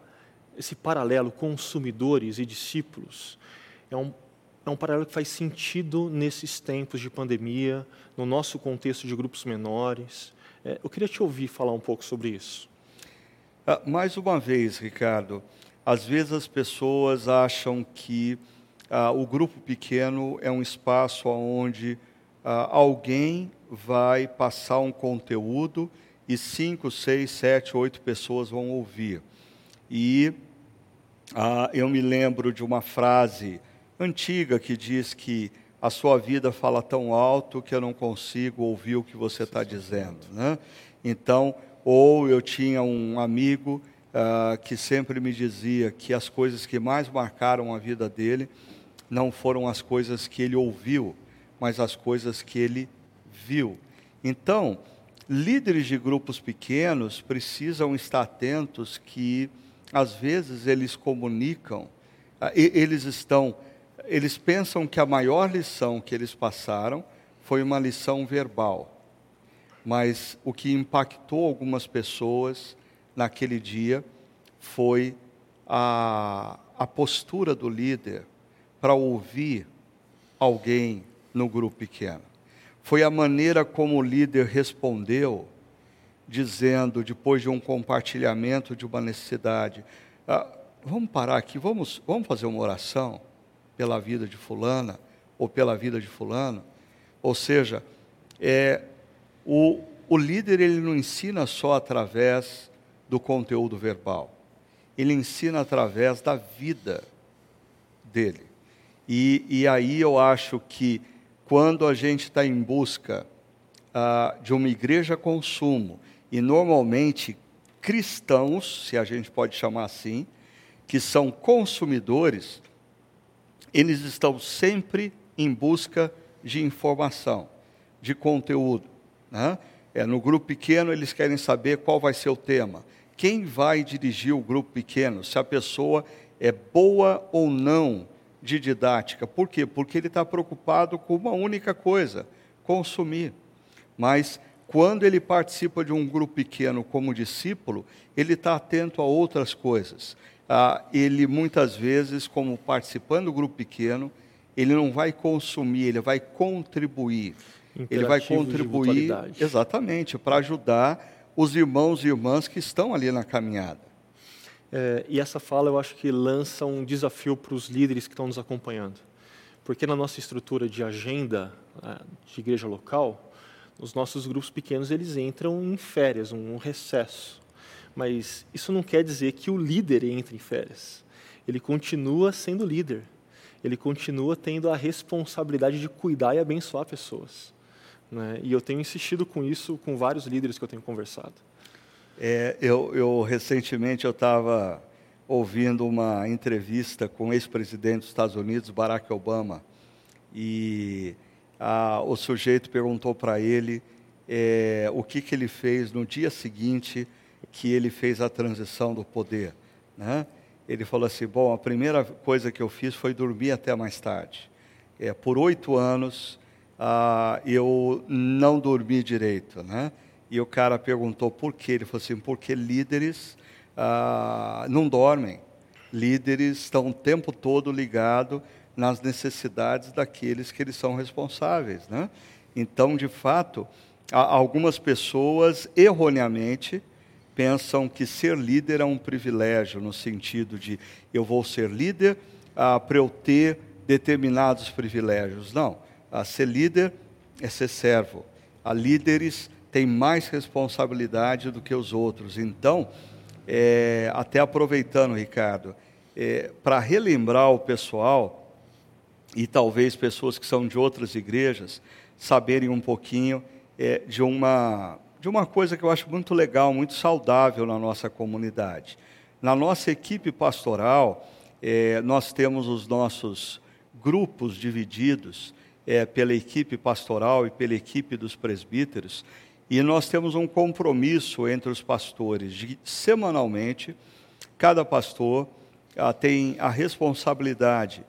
esse paralelo consumidores e discípulos é um, é um paralelo que faz sentido nesses tempos de pandemia, no nosso contexto de grupos menores. É, eu queria te ouvir falar um pouco sobre isso. Ah, mais uma vez, Ricardo, às vezes as pessoas acham que ah, o grupo pequeno é um espaço onde ah, alguém vai passar um conteúdo e cinco, seis, sete, oito pessoas vão ouvir. E ah, eu me lembro de uma frase antiga que diz que a sua vida fala tão alto que eu não consigo ouvir o que você está dizendo. Né? Então, ou eu tinha um amigo uh, que sempre me dizia que as coisas que mais marcaram a vida dele não foram as coisas que ele ouviu, mas as coisas que ele viu. Então, líderes de grupos pequenos precisam estar atentos que, às vezes, eles comunicam, uh, eles estão eles pensam que a maior lição que eles passaram foi uma lição verbal. mas o que impactou algumas pessoas naquele dia foi a, a postura do líder para ouvir alguém no grupo pequeno. Foi a maneira como o líder respondeu, dizendo, depois de um compartilhamento de uma necessidade: ah, vamos parar aqui, vamos, vamos fazer uma oração pela vida de Fulana ou pela vida de Fulano. Ou seja, é, o, o líder ele não ensina só através do conteúdo verbal, ele ensina através da vida dele. E, e aí eu acho que quando a gente está em busca ah, de uma igreja consumo, e normalmente cristãos, se a gente pode chamar assim, que são consumidores, eles estão sempre em busca de informação, de conteúdo. Né? É, no grupo pequeno, eles querem saber qual vai ser o tema, quem vai dirigir o grupo pequeno, se a pessoa é boa ou não de didática. Por quê? Porque ele está preocupado com uma única coisa: consumir. Mas quando ele participa de um grupo pequeno como discípulo, ele está atento a outras coisas. Ah, ele muitas vezes, como participando do grupo pequeno, ele não vai consumir, ele vai contribuir. Ele vai contribuir exatamente para ajudar os irmãos e irmãs que estão ali na caminhada. É, e essa fala eu acho que lança um desafio para os líderes que estão nos acompanhando. Porque na nossa estrutura de agenda né, de igreja local, os nossos grupos pequenos eles entram em férias, um recesso. Mas isso não quer dizer que o líder entre em férias. Ele continua sendo líder. Ele continua tendo a responsabilidade de cuidar e abençoar pessoas. Né? E eu tenho insistido com isso com vários líderes que eu tenho conversado. É, eu, eu, recentemente eu estava ouvindo uma entrevista com o ex-presidente dos Estados Unidos, Barack Obama, e a, o sujeito perguntou para ele é, o que, que ele fez no dia seguinte que ele fez a transição do poder. Né? Ele falou assim: Bom, a primeira coisa que eu fiz foi dormir até mais tarde. É, por oito anos ah, eu não dormi direito. Né? E o cara perguntou por quê. Ele falou assim: porque líderes ah, não dormem. Líderes estão o tempo todo ligados nas necessidades daqueles que eles são responsáveis. Né? Então, de fato, algumas pessoas erroneamente pensam que ser líder é um privilégio, no sentido de eu vou ser líder ah, para eu ter determinados privilégios. Não, ah, ser líder é ser servo. Há líderes tem mais responsabilidade do que os outros. Então, é, até aproveitando, Ricardo, é, para relembrar o pessoal, e talvez pessoas que são de outras igrejas, saberem um pouquinho é, de, uma, de uma coisa que eu acho muito legal, muito saudável na nossa comunidade. Na nossa equipe pastoral, é, nós temos os nossos grupos divididos é, pela equipe pastoral e pela equipe dos presbíteros, e nós temos um compromisso entre os pastores de semanalmente, cada pastor ah, tem a responsabilidade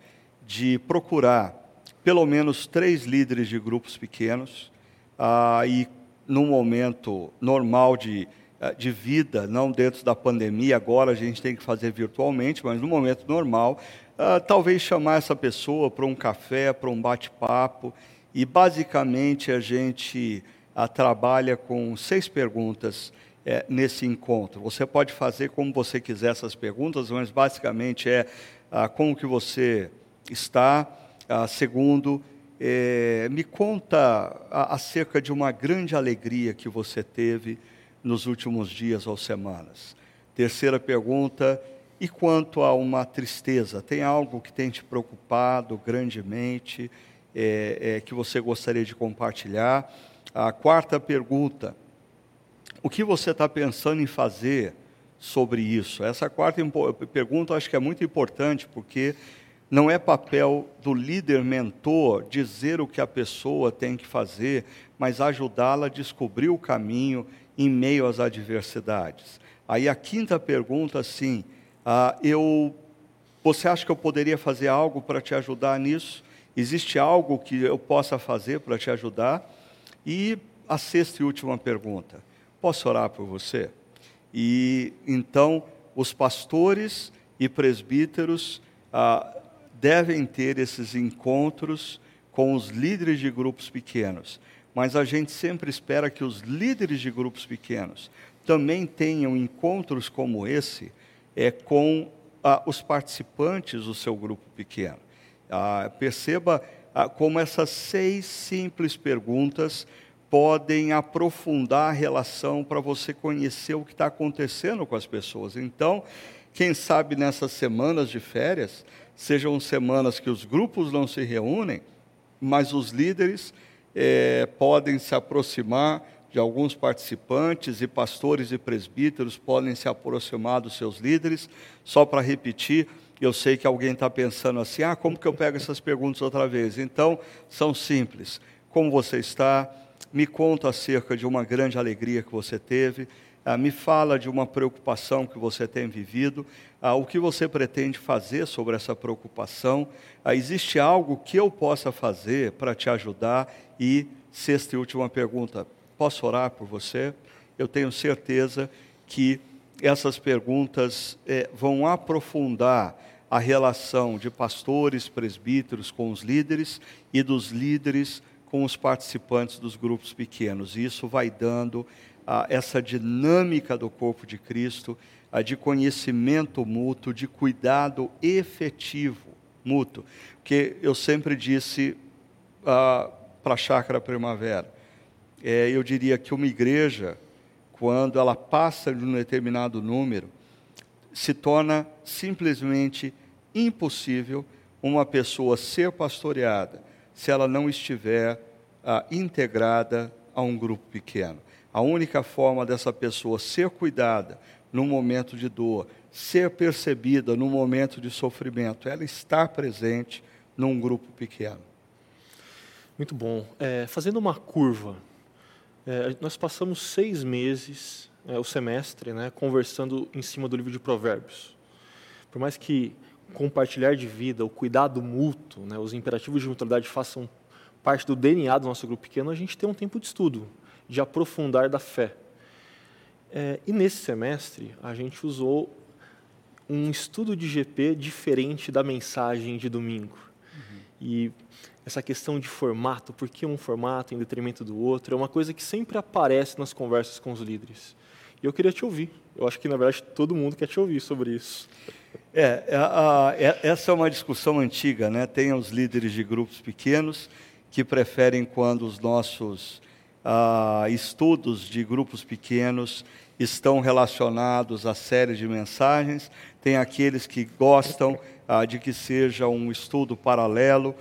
de procurar pelo menos três líderes de grupos pequenos ah, e num momento normal de, ah, de vida, não dentro da pandemia, agora a gente tem que fazer virtualmente, mas no momento normal, ah, talvez chamar essa pessoa para um café, para um bate-papo, e basicamente a gente a, trabalha com seis perguntas é, nesse encontro. Você pode fazer como você quiser essas perguntas, mas basicamente é ah, como que você está. Segundo, é, me conta acerca de uma grande alegria que você teve nos últimos dias ou semanas. Terceira pergunta, e quanto a uma tristeza? Tem algo que tem te preocupado grandemente, é, é, que você gostaria de compartilhar? A quarta pergunta: o que você está pensando em fazer sobre isso? Essa quarta pergunta eu acho que é muito importante, porque não é papel do líder mentor dizer o que a pessoa tem que fazer, mas ajudá-la a descobrir o caminho em meio às adversidades. Aí a quinta pergunta, sim, ah, eu, você acha que eu poderia fazer algo para te ajudar nisso? Existe algo que eu possa fazer para te ajudar? E a sexta e última pergunta: posso orar por você? E então os pastores e presbíteros ah, devem ter esses encontros com os líderes de grupos pequenos. Mas a gente sempre espera que os líderes de grupos pequenos também tenham encontros como esse é, com ah, os participantes do seu grupo pequeno. Ah, perceba ah, como essas seis simples perguntas podem aprofundar a relação para você conhecer o que está acontecendo com as pessoas. Então, quem sabe nessas semanas de férias, sejam semanas que os grupos não se reúnem, mas os líderes é, podem se aproximar de alguns participantes e pastores e presbíteros podem se aproximar dos seus líderes. Só para repetir, eu sei que alguém está pensando assim: ah, como que eu pego essas perguntas outra vez? Então, são simples. Como você está? Me conta acerca de uma grande alegria que você teve. Ah, me fala de uma preocupação que você tem vivido. Ah, o que você pretende fazer sobre essa preocupação? Ah, existe algo que eu possa fazer para te ajudar? E, sexta e última pergunta: posso orar por você? Eu tenho certeza que essas perguntas eh, vão aprofundar a relação de pastores, presbíteros com os líderes e dos líderes com os participantes dos grupos pequenos. E isso vai dando essa dinâmica do corpo de Cristo, ah, de conhecimento mútuo, de cuidado efetivo mútuo. Porque eu sempre disse para a Chácara Primavera, é, eu diria que uma igreja, quando ela passa de um determinado número, se torna simplesmente impossível uma pessoa ser pastoreada se ela não estiver integrada a um grupo pequeno. A única forma dessa pessoa ser cuidada no momento de dor, ser percebida no momento de sofrimento, ela estar presente num grupo pequeno. Muito bom. É, fazendo uma curva, é, nós passamos seis meses, é, o semestre, né, conversando em cima do livro de Provérbios. Por mais que compartilhar de vida, o cuidado mútuo, né, os imperativos de mutualidade façam parte do DNA do nosso grupo pequeno, a gente tem um tempo de estudo, de aprofundar da fé. É, e nesse semestre, a gente usou um estudo de GP diferente da mensagem de domingo. Uhum. E essa questão de formato, por que um formato em detrimento do outro, é uma coisa que sempre aparece nas conversas com os líderes. E eu queria te ouvir. Eu acho que, na verdade, todo mundo quer te ouvir sobre isso. É, é, a, a, é, essa é uma discussão antiga, né? Tem os líderes de grupos pequenos que preferem quando os nossos ah, estudos de grupos pequenos estão relacionados à série de mensagens. Tem aqueles que gostam ah, de que seja um estudo paralelo,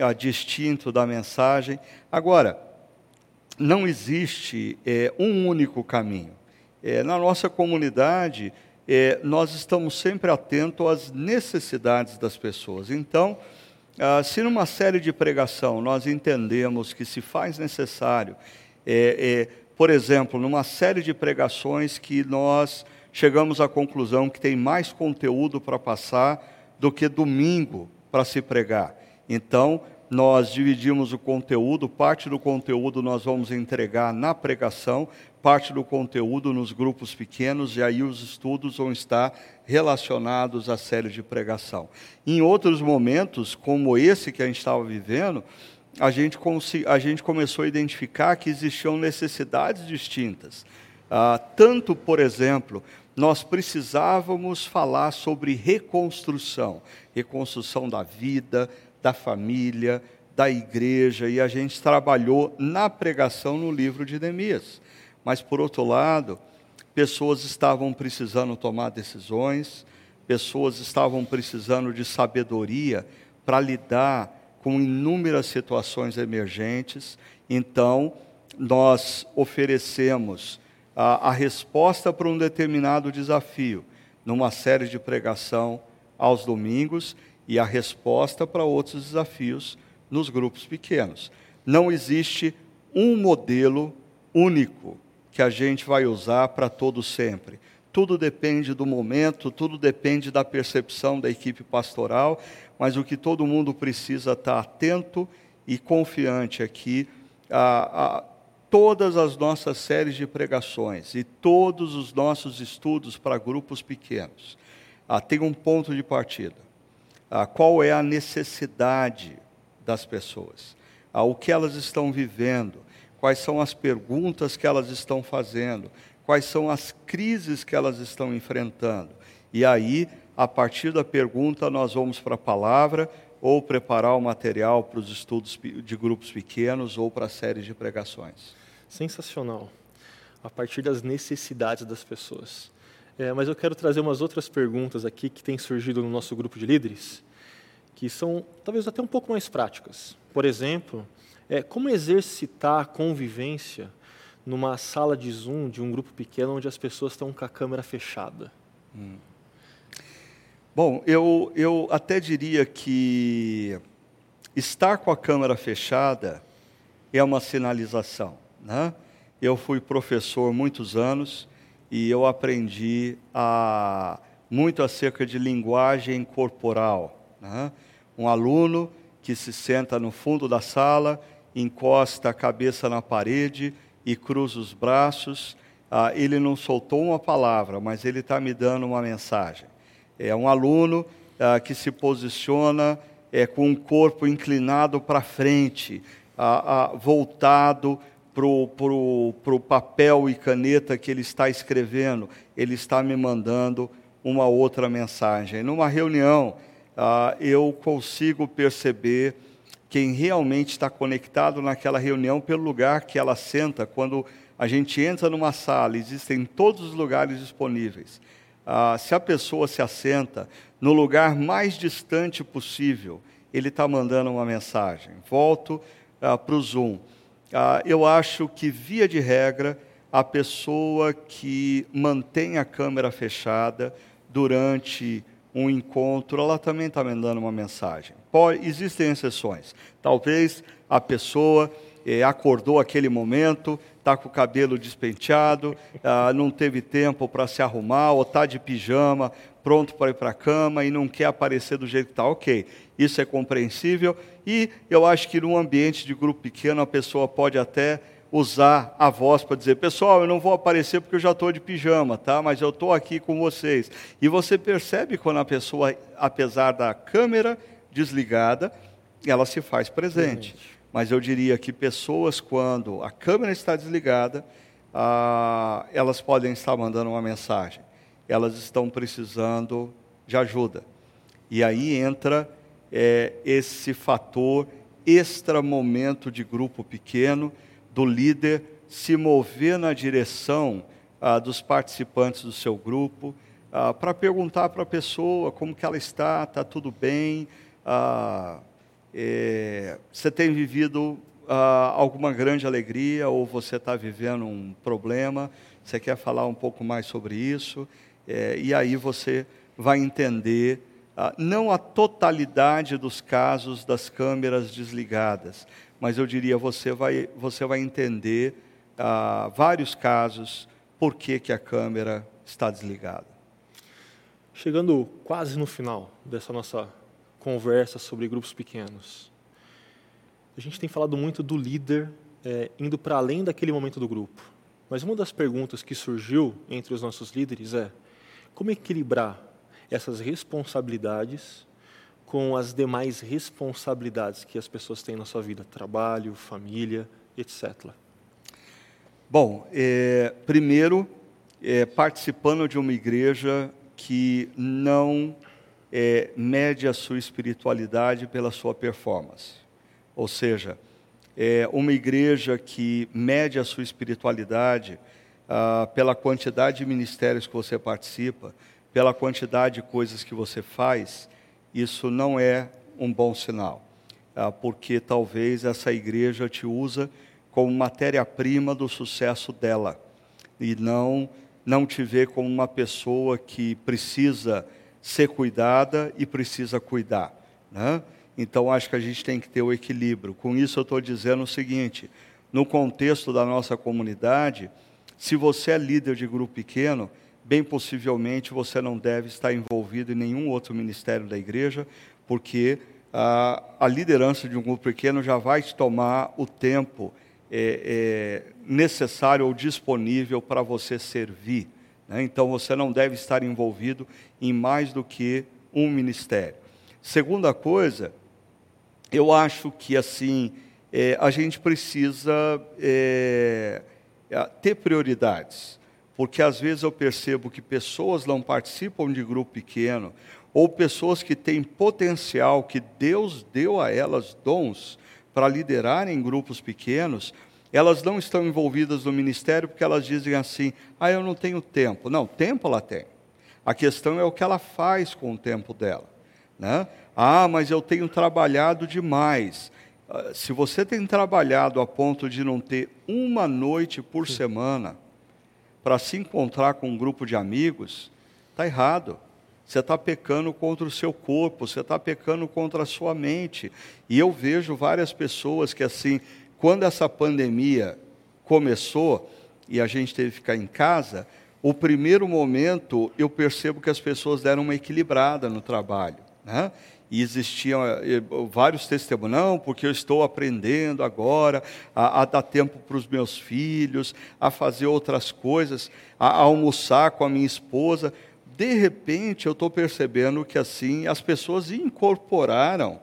ah, distinto da mensagem. Agora, não existe é, um único caminho. É, na nossa comunidade, é, nós estamos sempre atentos às necessidades das pessoas. Então, ah, se numa série de pregação nós entendemos que se faz necessário, é, é, por exemplo, numa série de pregações que nós chegamos à conclusão que tem mais conteúdo para passar do que domingo para se pregar. Então, nós dividimos o conteúdo, parte do conteúdo nós vamos entregar na pregação, parte do conteúdo nos grupos pequenos, e aí os estudos vão estar relacionados à série de pregação. Em outros momentos, como esse que a gente estava vivendo, a gente, a gente começou a identificar que existiam necessidades distintas. Ah, tanto, por exemplo, nós precisávamos falar sobre reconstrução reconstrução da vida, da família, da igreja, e a gente trabalhou na pregação no livro de Neemias. Mas, por outro lado, pessoas estavam precisando tomar decisões, pessoas estavam precisando de sabedoria para lidar com inúmeras situações emergentes. Então, nós oferecemos a, a resposta para um determinado desafio numa série de pregação aos domingos e a resposta para outros desafios nos grupos pequenos. Não existe um modelo único que a gente vai usar para todo sempre. Tudo depende do momento, tudo depende da percepção da equipe pastoral, mas o que todo mundo precisa estar atento e confiante aqui, a, a, todas as nossas séries de pregações e todos os nossos estudos para grupos pequenos ah, tem um ponto de partida. Ah, qual é a necessidade das pessoas? Ah, o que elas estão vivendo? Quais são as perguntas que elas estão fazendo? Quais são as crises que elas estão enfrentando? E aí, a partir da pergunta, nós vamos para a palavra ou preparar o material para os estudos de grupos pequenos ou para a série de pregações. Sensacional. A partir das necessidades das pessoas. É, mas eu quero trazer umas outras perguntas aqui que têm surgido no nosso grupo de líderes, que são talvez até um pouco mais práticas. Por exemplo, é, como exercitar a convivência numa sala de Zoom de um grupo pequeno onde as pessoas estão com a câmera fechada? Hum. Bom, eu, eu até diria que estar com a câmera fechada é uma sinalização. Né? Eu fui professor muitos anos e eu aprendi a, muito acerca de linguagem corporal. Né? Um aluno que se senta no fundo da sala, encosta a cabeça na parede e cruza os braços, ah, ele não soltou uma palavra, mas ele está me dando uma mensagem. É um aluno ah, que se posiciona é, com o corpo inclinado para frente, ah, ah, voltado para o papel e caneta que ele está escrevendo, ele está me mandando uma outra mensagem. Numa reunião, ah, eu consigo perceber quem realmente está conectado naquela reunião pelo lugar que ela senta. Quando a gente entra numa sala, existem todos os lugares disponíveis. Ah, se a pessoa se assenta no lugar mais distante possível, ele está mandando uma mensagem. Volto ah, para o Zoom. Ah, eu acho que, via de regra, a pessoa que mantém a câmera fechada durante um encontro, ela também está mandando uma mensagem. Pode, existem exceções. Talvez a pessoa eh, acordou aquele momento, está com o cabelo despenteado, ah, não teve tempo para se arrumar, ou está de pijama, pronto para ir para a cama e não quer aparecer do jeito que está. Ok, isso é compreensível e eu acho que num ambiente de grupo pequeno a pessoa pode até usar a voz para dizer, pessoal, eu não vou aparecer porque eu já estou de pijama, tá? Mas eu estou aqui com vocês. E você percebe quando a pessoa, apesar da câmera desligada, ela se faz presente. Mas eu diria que pessoas, quando a câmera está desligada, ah, elas podem estar mandando uma mensagem. Elas estão precisando de ajuda. E aí entra é, esse fator extra momento de grupo pequeno, do líder se mover na direção ah, dos participantes do seu grupo, ah, para perguntar para a pessoa como que ela está, está tudo bem, ah, é, você tem vivido ah, alguma grande alegria ou você está vivendo um problema, você quer falar um pouco mais sobre isso, é, e aí você vai entender ah, não a totalidade dos casos das câmeras desligadas, mas eu diria você vai você vai entender ah, vários casos por que, que a câmera está desligada. Chegando quase no final dessa nossa conversa sobre grupos pequenos, a gente tem falado muito do líder é, indo para além daquele momento do grupo. Mas uma das perguntas que surgiu entre os nossos líderes é como equilibrar essas responsabilidades com as demais responsabilidades que as pessoas têm na sua vida, trabalho, família, etc. Bom, é, primeiro, é, participando de uma igreja que não é, mede a sua espiritualidade pela sua performance. Ou seja, é uma igreja que mede a sua espiritualidade ah, pela quantidade de ministérios que você participa, pela quantidade de coisas que você faz, isso não é um bom sinal, ah, porque talvez essa igreja te usa como matéria-prima do sucesso dela e não não te vê como uma pessoa que precisa ser cuidada e precisa cuidar. Né? Então acho que a gente tem que ter o equilíbrio. Com isso eu estou dizendo o seguinte: no contexto da nossa comunidade, se você é líder de grupo pequeno, bem possivelmente você não deve estar envolvido em nenhum outro ministério da igreja, porque a, a liderança de um grupo pequeno já vai te tomar o tempo é, é, necessário ou disponível para você servir. Né? Então você não deve estar envolvido em mais do que um ministério. Segunda coisa, eu acho que assim é, a gente precisa é, é, ter prioridades, porque às vezes eu percebo que pessoas não participam de grupo pequeno ou pessoas que têm potencial que Deus deu a elas dons para liderarem grupos pequenos, elas não estão envolvidas no ministério porque elas dizem assim: ah, eu não tenho tempo. Não, tempo ela tem. A questão é o que ela faz com o tempo dela. Né? Ah, mas eu tenho trabalhado demais. Ah, se você tem trabalhado a ponto de não ter uma noite por semana para se encontrar com um grupo de amigos, está errado. Você está pecando contra o seu corpo, você está pecando contra a sua mente. E eu vejo várias pessoas que, assim, quando essa pandemia começou e a gente teve que ficar em casa, o primeiro momento eu percebo que as pessoas deram uma equilibrada no trabalho. Né? E existiam eh, vários testemunhos, não, porque eu estou aprendendo agora a, a dar tempo para os meus filhos, a fazer outras coisas, a, a almoçar com a minha esposa. De repente, eu estou percebendo que assim as pessoas incorporaram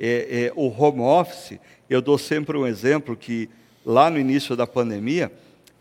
é, é, o home office eu dou sempre um exemplo que lá no início da pandemia,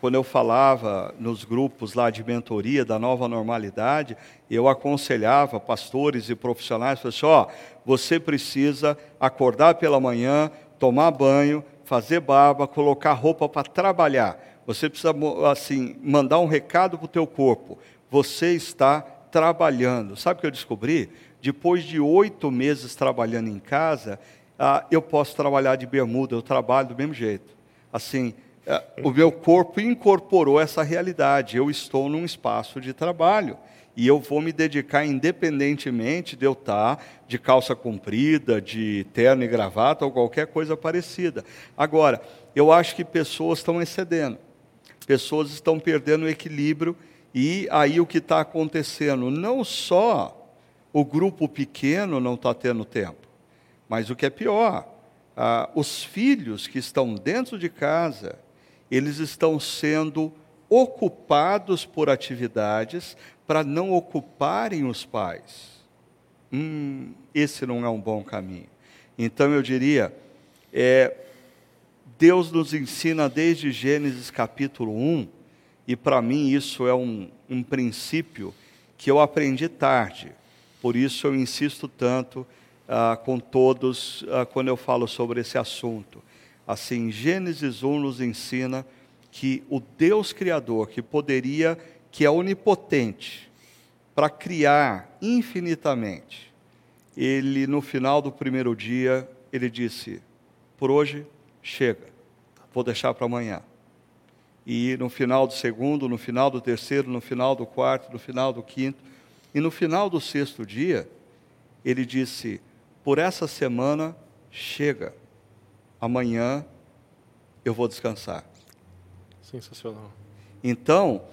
quando eu falava nos grupos lá de mentoria da nova normalidade, eu aconselhava pastores e profissionais, assim, ó, você precisa acordar pela manhã, tomar banho, fazer barba, colocar roupa para trabalhar. Você precisa assim mandar um recado para o teu corpo. Você está trabalhando. Sabe o que eu descobri? Depois de oito meses trabalhando em casa, ah, eu posso trabalhar de bermuda, eu trabalho do mesmo jeito. Assim, ah, o meu corpo incorporou essa realidade. Eu estou num espaço de trabalho e eu vou me dedicar independentemente de eu estar de calça comprida, de terno e gravata ou qualquer coisa parecida. Agora, eu acho que pessoas estão excedendo, pessoas estão perdendo o equilíbrio e aí o que está acontecendo? Não só o grupo pequeno não está tendo tempo, mas o que é pior, ah, os filhos que estão dentro de casa, eles estão sendo ocupados por atividades para não ocuparem os pais. Hum, esse não é um bom caminho. Então eu diria, é, Deus nos ensina desde Gênesis capítulo 1, e para mim isso é um, um princípio que eu aprendi tarde, por isso eu insisto tanto ah, com todos ah, quando eu falo sobre esse assunto. Assim, Gênesis 1 nos ensina que o Deus Criador, que poderia, que é onipotente, para criar infinitamente, ele, no final do primeiro dia, ele disse: Por hoje, chega, vou deixar para amanhã. E no final do segundo, no final do terceiro, no final do quarto, no final do quinto, e no final do sexto dia, ele disse: por essa semana chega. Amanhã eu vou descansar. Sensacional. Então,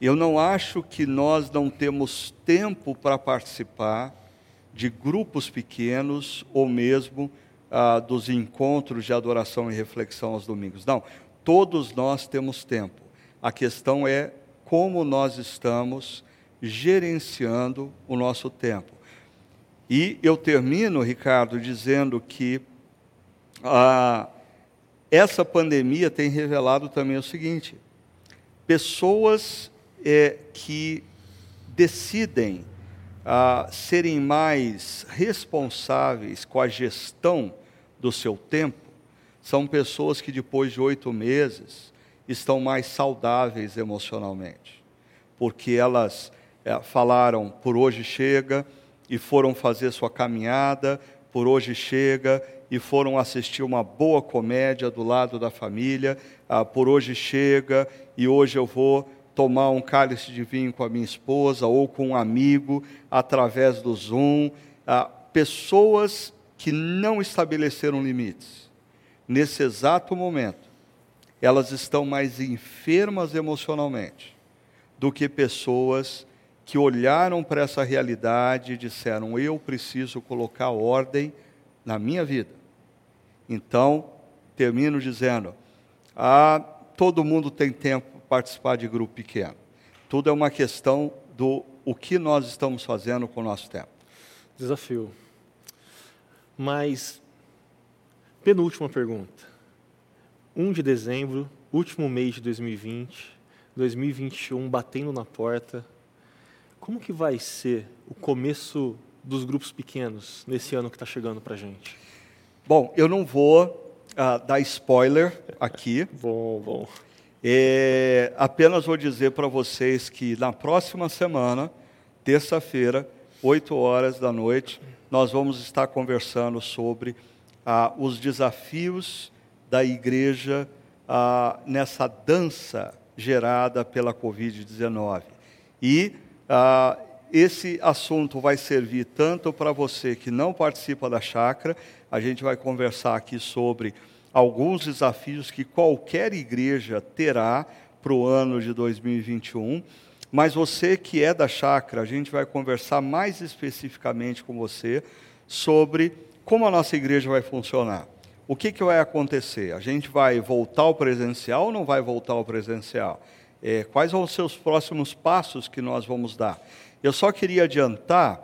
eu não acho que nós não temos tempo para participar de grupos pequenos ou mesmo ah, dos encontros de adoração e reflexão aos domingos. Não, todos nós temos tempo. A questão é como nós estamos gerenciando o nosso tempo. E eu termino, Ricardo, dizendo que ah, essa pandemia tem revelado também o seguinte: pessoas é, que decidem ah, serem mais responsáveis com a gestão do seu tempo são pessoas que depois de oito meses estão mais saudáveis emocionalmente, porque elas é, falaram por hoje chega e foram fazer sua caminhada, por hoje chega, e foram assistir uma boa comédia do lado da família, ah, por hoje chega, e hoje eu vou tomar um cálice de vinho com a minha esposa ou com um amigo através do Zoom. Ah, pessoas que não estabeleceram limites. Nesse exato momento, elas estão mais enfermas emocionalmente do que pessoas que olharam para essa realidade e disseram: eu preciso colocar ordem na minha vida. Então, termino dizendo: Ah, todo mundo tem tempo para participar de grupo pequeno. Tudo é uma questão do o que nós estamos fazendo com o nosso tempo. Desafio. Mas, penúltima pergunta. 1 de dezembro, último mês de 2020, 2021 batendo na porta. Como que vai ser o começo dos grupos pequenos nesse ano que está chegando para a gente? Bom, eu não vou uh, dar spoiler aqui. (laughs) bom, bom. É, apenas vou dizer para vocês que na próxima semana, terça-feira, 8 horas da noite, nós vamos estar conversando sobre ah, os desafios da igreja ah, nessa dança gerada pela Covid-19. E ah, esse assunto vai servir tanto para você que não participa da chácara, a gente vai conversar aqui sobre alguns desafios que qualquer igreja terá para o ano de 2021. Mas você que é da chácara, a gente vai conversar mais especificamente com você sobre como a nossa igreja vai funcionar. O que, que vai acontecer? A gente vai voltar ao presencial ou não vai voltar ao presencial? É, quais vão ser os próximos passos que nós vamos dar? Eu só queria adiantar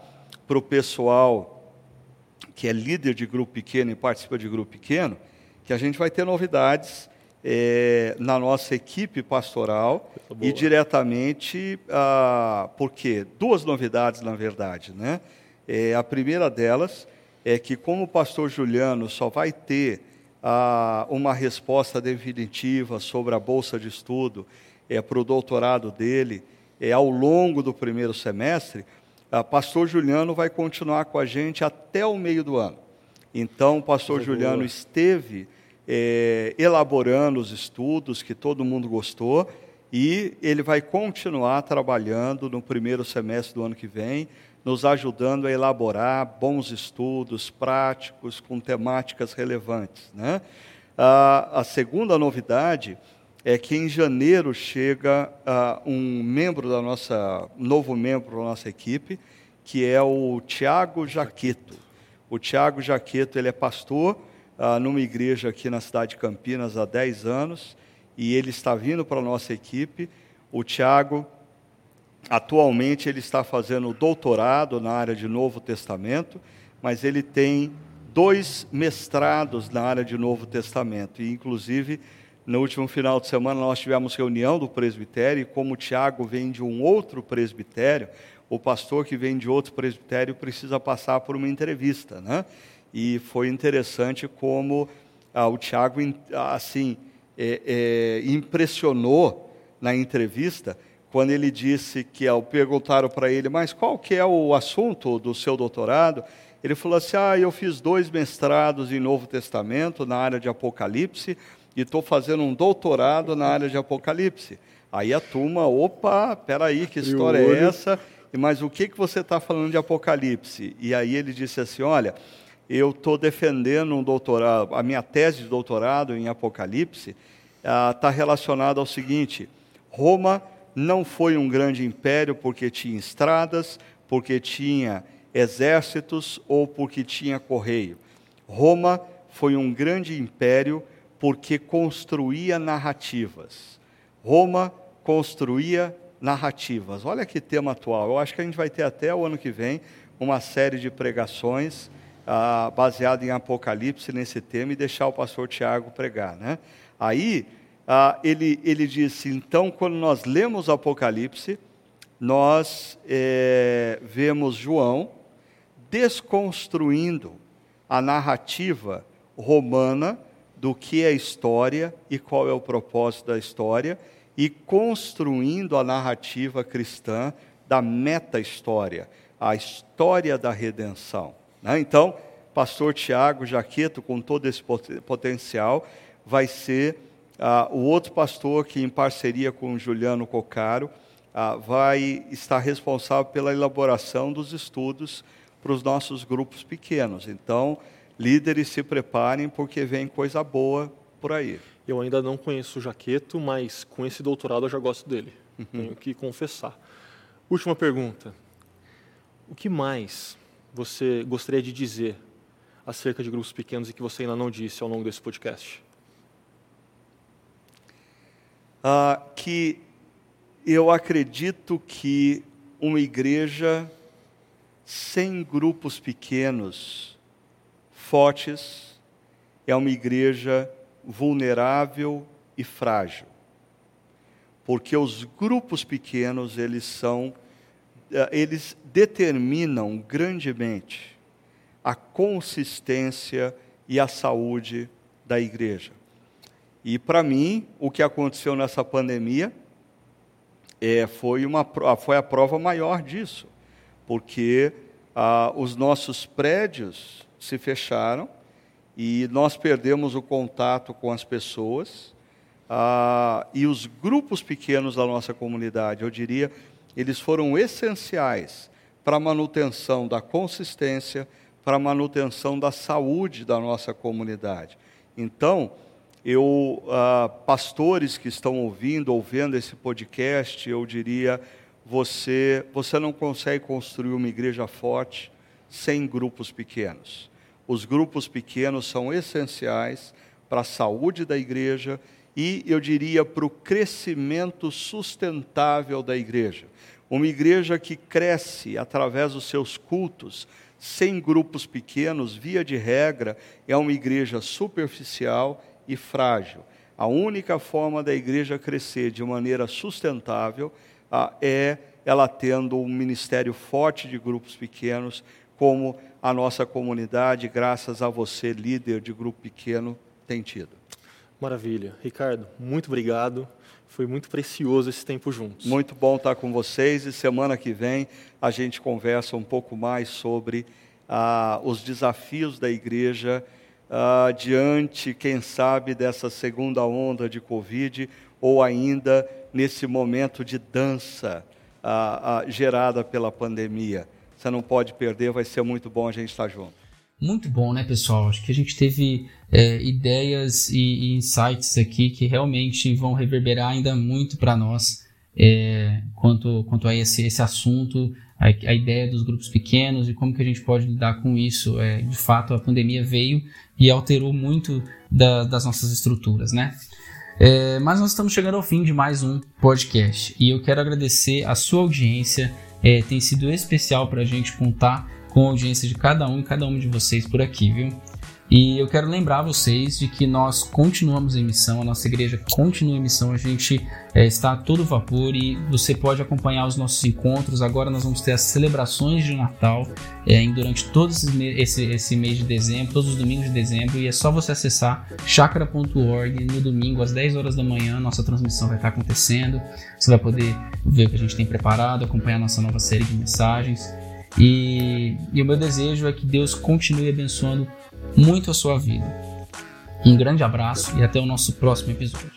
para o pessoal que é líder de grupo pequeno e participa de grupo pequeno, que a gente vai ter novidades é, na nossa equipe pastoral e diretamente, ah, porque duas novidades na verdade, né? É, a primeira delas é que como o pastor Juliano só vai ter ah, uma resposta definitiva sobre a bolsa de estudo é, para o doutorado dele é, ao longo do primeiro semestre, o pastor Juliano vai continuar com a gente até o meio do ano. Então, o pastor Juliano esteve é, elaborando os estudos que todo mundo gostou e ele vai continuar trabalhando no primeiro semestre do ano que vem, nos ajudando a elaborar bons estudos práticos com temáticas relevantes. Né? a segunda novidade é que em janeiro chega uh, um membro da nossa, novo membro da nossa equipe, que é o Tiago Jaqueto. O Tiago Jaqueto, ele é pastor uh, numa igreja aqui na cidade de Campinas há 10 anos, e ele está vindo para a nossa equipe. O Tiago, atualmente, ele está fazendo doutorado na área de Novo Testamento, mas ele tem dois mestrados na área de Novo Testamento, e inclusive no último final de semana nós tivemos reunião do presbitério e como o Tiago vem de um outro presbitério, o pastor que vem de outro presbitério precisa passar por uma entrevista, né? E foi interessante como ah, o Tiago, assim, é, é, impressionou na entrevista quando ele disse que, ao perguntaram para ele, mas qual que é o assunto do seu doutorado? Ele falou assim, ah, eu fiz dois mestrados em Novo Testamento, na área de Apocalipse, e estou fazendo um doutorado na área de Apocalipse. Aí a turma, opa, peraí, que história é essa? Mas o que, que você está falando de Apocalipse? E aí ele disse assim, olha, eu estou defendendo um doutorado, a minha tese de doutorado em Apocalipse está ah, relacionada ao seguinte, Roma não foi um grande império porque tinha estradas, porque tinha exércitos ou porque tinha correio. Roma foi um grande império porque construía narrativas. Roma construía narrativas. Olha que tema atual. Eu acho que a gente vai ter até o ano que vem uma série de pregações ah, baseada em Apocalipse nesse tema e deixar o pastor Tiago pregar. Né? Aí ah, ele, ele disse: então, quando nós lemos Apocalipse, nós é, vemos João desconstruindo a narrativa romana do que é história e qual é o propósito da história, e construindo a narrativa cristã da meta-história, a história da redenção. Né? Então, pastor Tiago Jaqueto, com todo esse potencial, vai ser ah, o outro pastor que, em parceria com Juliano Cocaro, ah, vai estar responsável pela elaboração dos estudos para os nossos grupos pequenos. Então, líderes se preparem porque vem coisa boa por aí. Eu ainda não conheço o Jaqueto, mas com esse doutorado eu já gosto dele. Uhum. Tenho que confessar. Última pergunta. O que mais você gostaria de dizer acerca de grupos pequenos e que você ainda não disse ao longo desse podcast? ah, que eu acredito que uma igreja sem grupos pequenos, fortes, é uma igreja vulnerável e frágil. Porque os grupos pequenos, eles são, eh, eles determinam grandemente a consistência e a saúde da igreja. E para mim, o que aconteceu nessa pandemia é, foi, uma, foi a prova maior disso, porque ah, os nossos prédios se fecharam e nós perdemos o contato com as pessoas ah, e os grupos pequenos da nossa comunidade, eu diria, eles foram essenciais para a manutenção da consistência, para a manutenção da saúde da nossa comunidade. Então, eu, ah, pastores que estão ouvindo ou vendo esse podcast, eu diria, você, você não consegue construir uma igreja forte sem grupos pequenos. Os grupos pequenos são essenciais para a saúde da igreja e, eu diria, para o crescimento sustentável da igreja. Uma igreja que cresce através dos seus cultos, sem grupos pequenos, via de regra, é uma igreja superficial e frágil. A única forma da igreja crescer de maneira sustentável ah, é ela tendo um ministério forte de grupos pequenos, como a nossa comunidade, graças a você, líder de grupo pequeno, tem tido. Maravilha. Ricardo, muito obrigado. Foi muito precioso esse tempo juntos. Muito bom estar com vocês e semana que vem a gente conversa um pouco mais sobre ah, os desafios da igreja ah, diante, quem sabe, dessa segunda onda de Covid ou ainda nesse momento de dança ah, ah, gerada pela pandemia. Você não pode perder, vai ser muito bom a gente estar junto. Muito bom, né, pessoal? Acho que a gente teve é, ideias e, e, insights aqui que realmente vão reverberar ainda muito para nós é, quanto, quanto a esse, esse assunto, a, a, ideia dos grupos pequenos e como que a gente pode lidar com isso. É, de fato, a pandemia veio e alterou muito da, das nossas estruturas, né? É, mas nós estamos chegando ao fim de mais um podcast e eu quero agradecer a sua audiência. É, tem sido especial para a gente contar com a audiência de cada um e cada um de vocês por aqui, viu? E eu quero lembrar vocês de que nós continuamos em missão, a nossa igreja continua em missão, a gente é, está a todo vapor e você pode acompanhar os nossos encontros. Agora nós vamos ter as celebrações de Natal é, durante todo esse, esse, mês de dezembro, todos os domingos de dezembro, e é só você acessar chakra.org no domingo às 10 horas da manhã. Nossa transmissão vai estar acontecendo. Você vai poder ver o que a gente tem preparado, acompanhar nossa nova série de mensagens. E, e o meu desejo é que Deus continue abençoando muito a sua vida. Um grande abraço e até o nosso próximo episódio.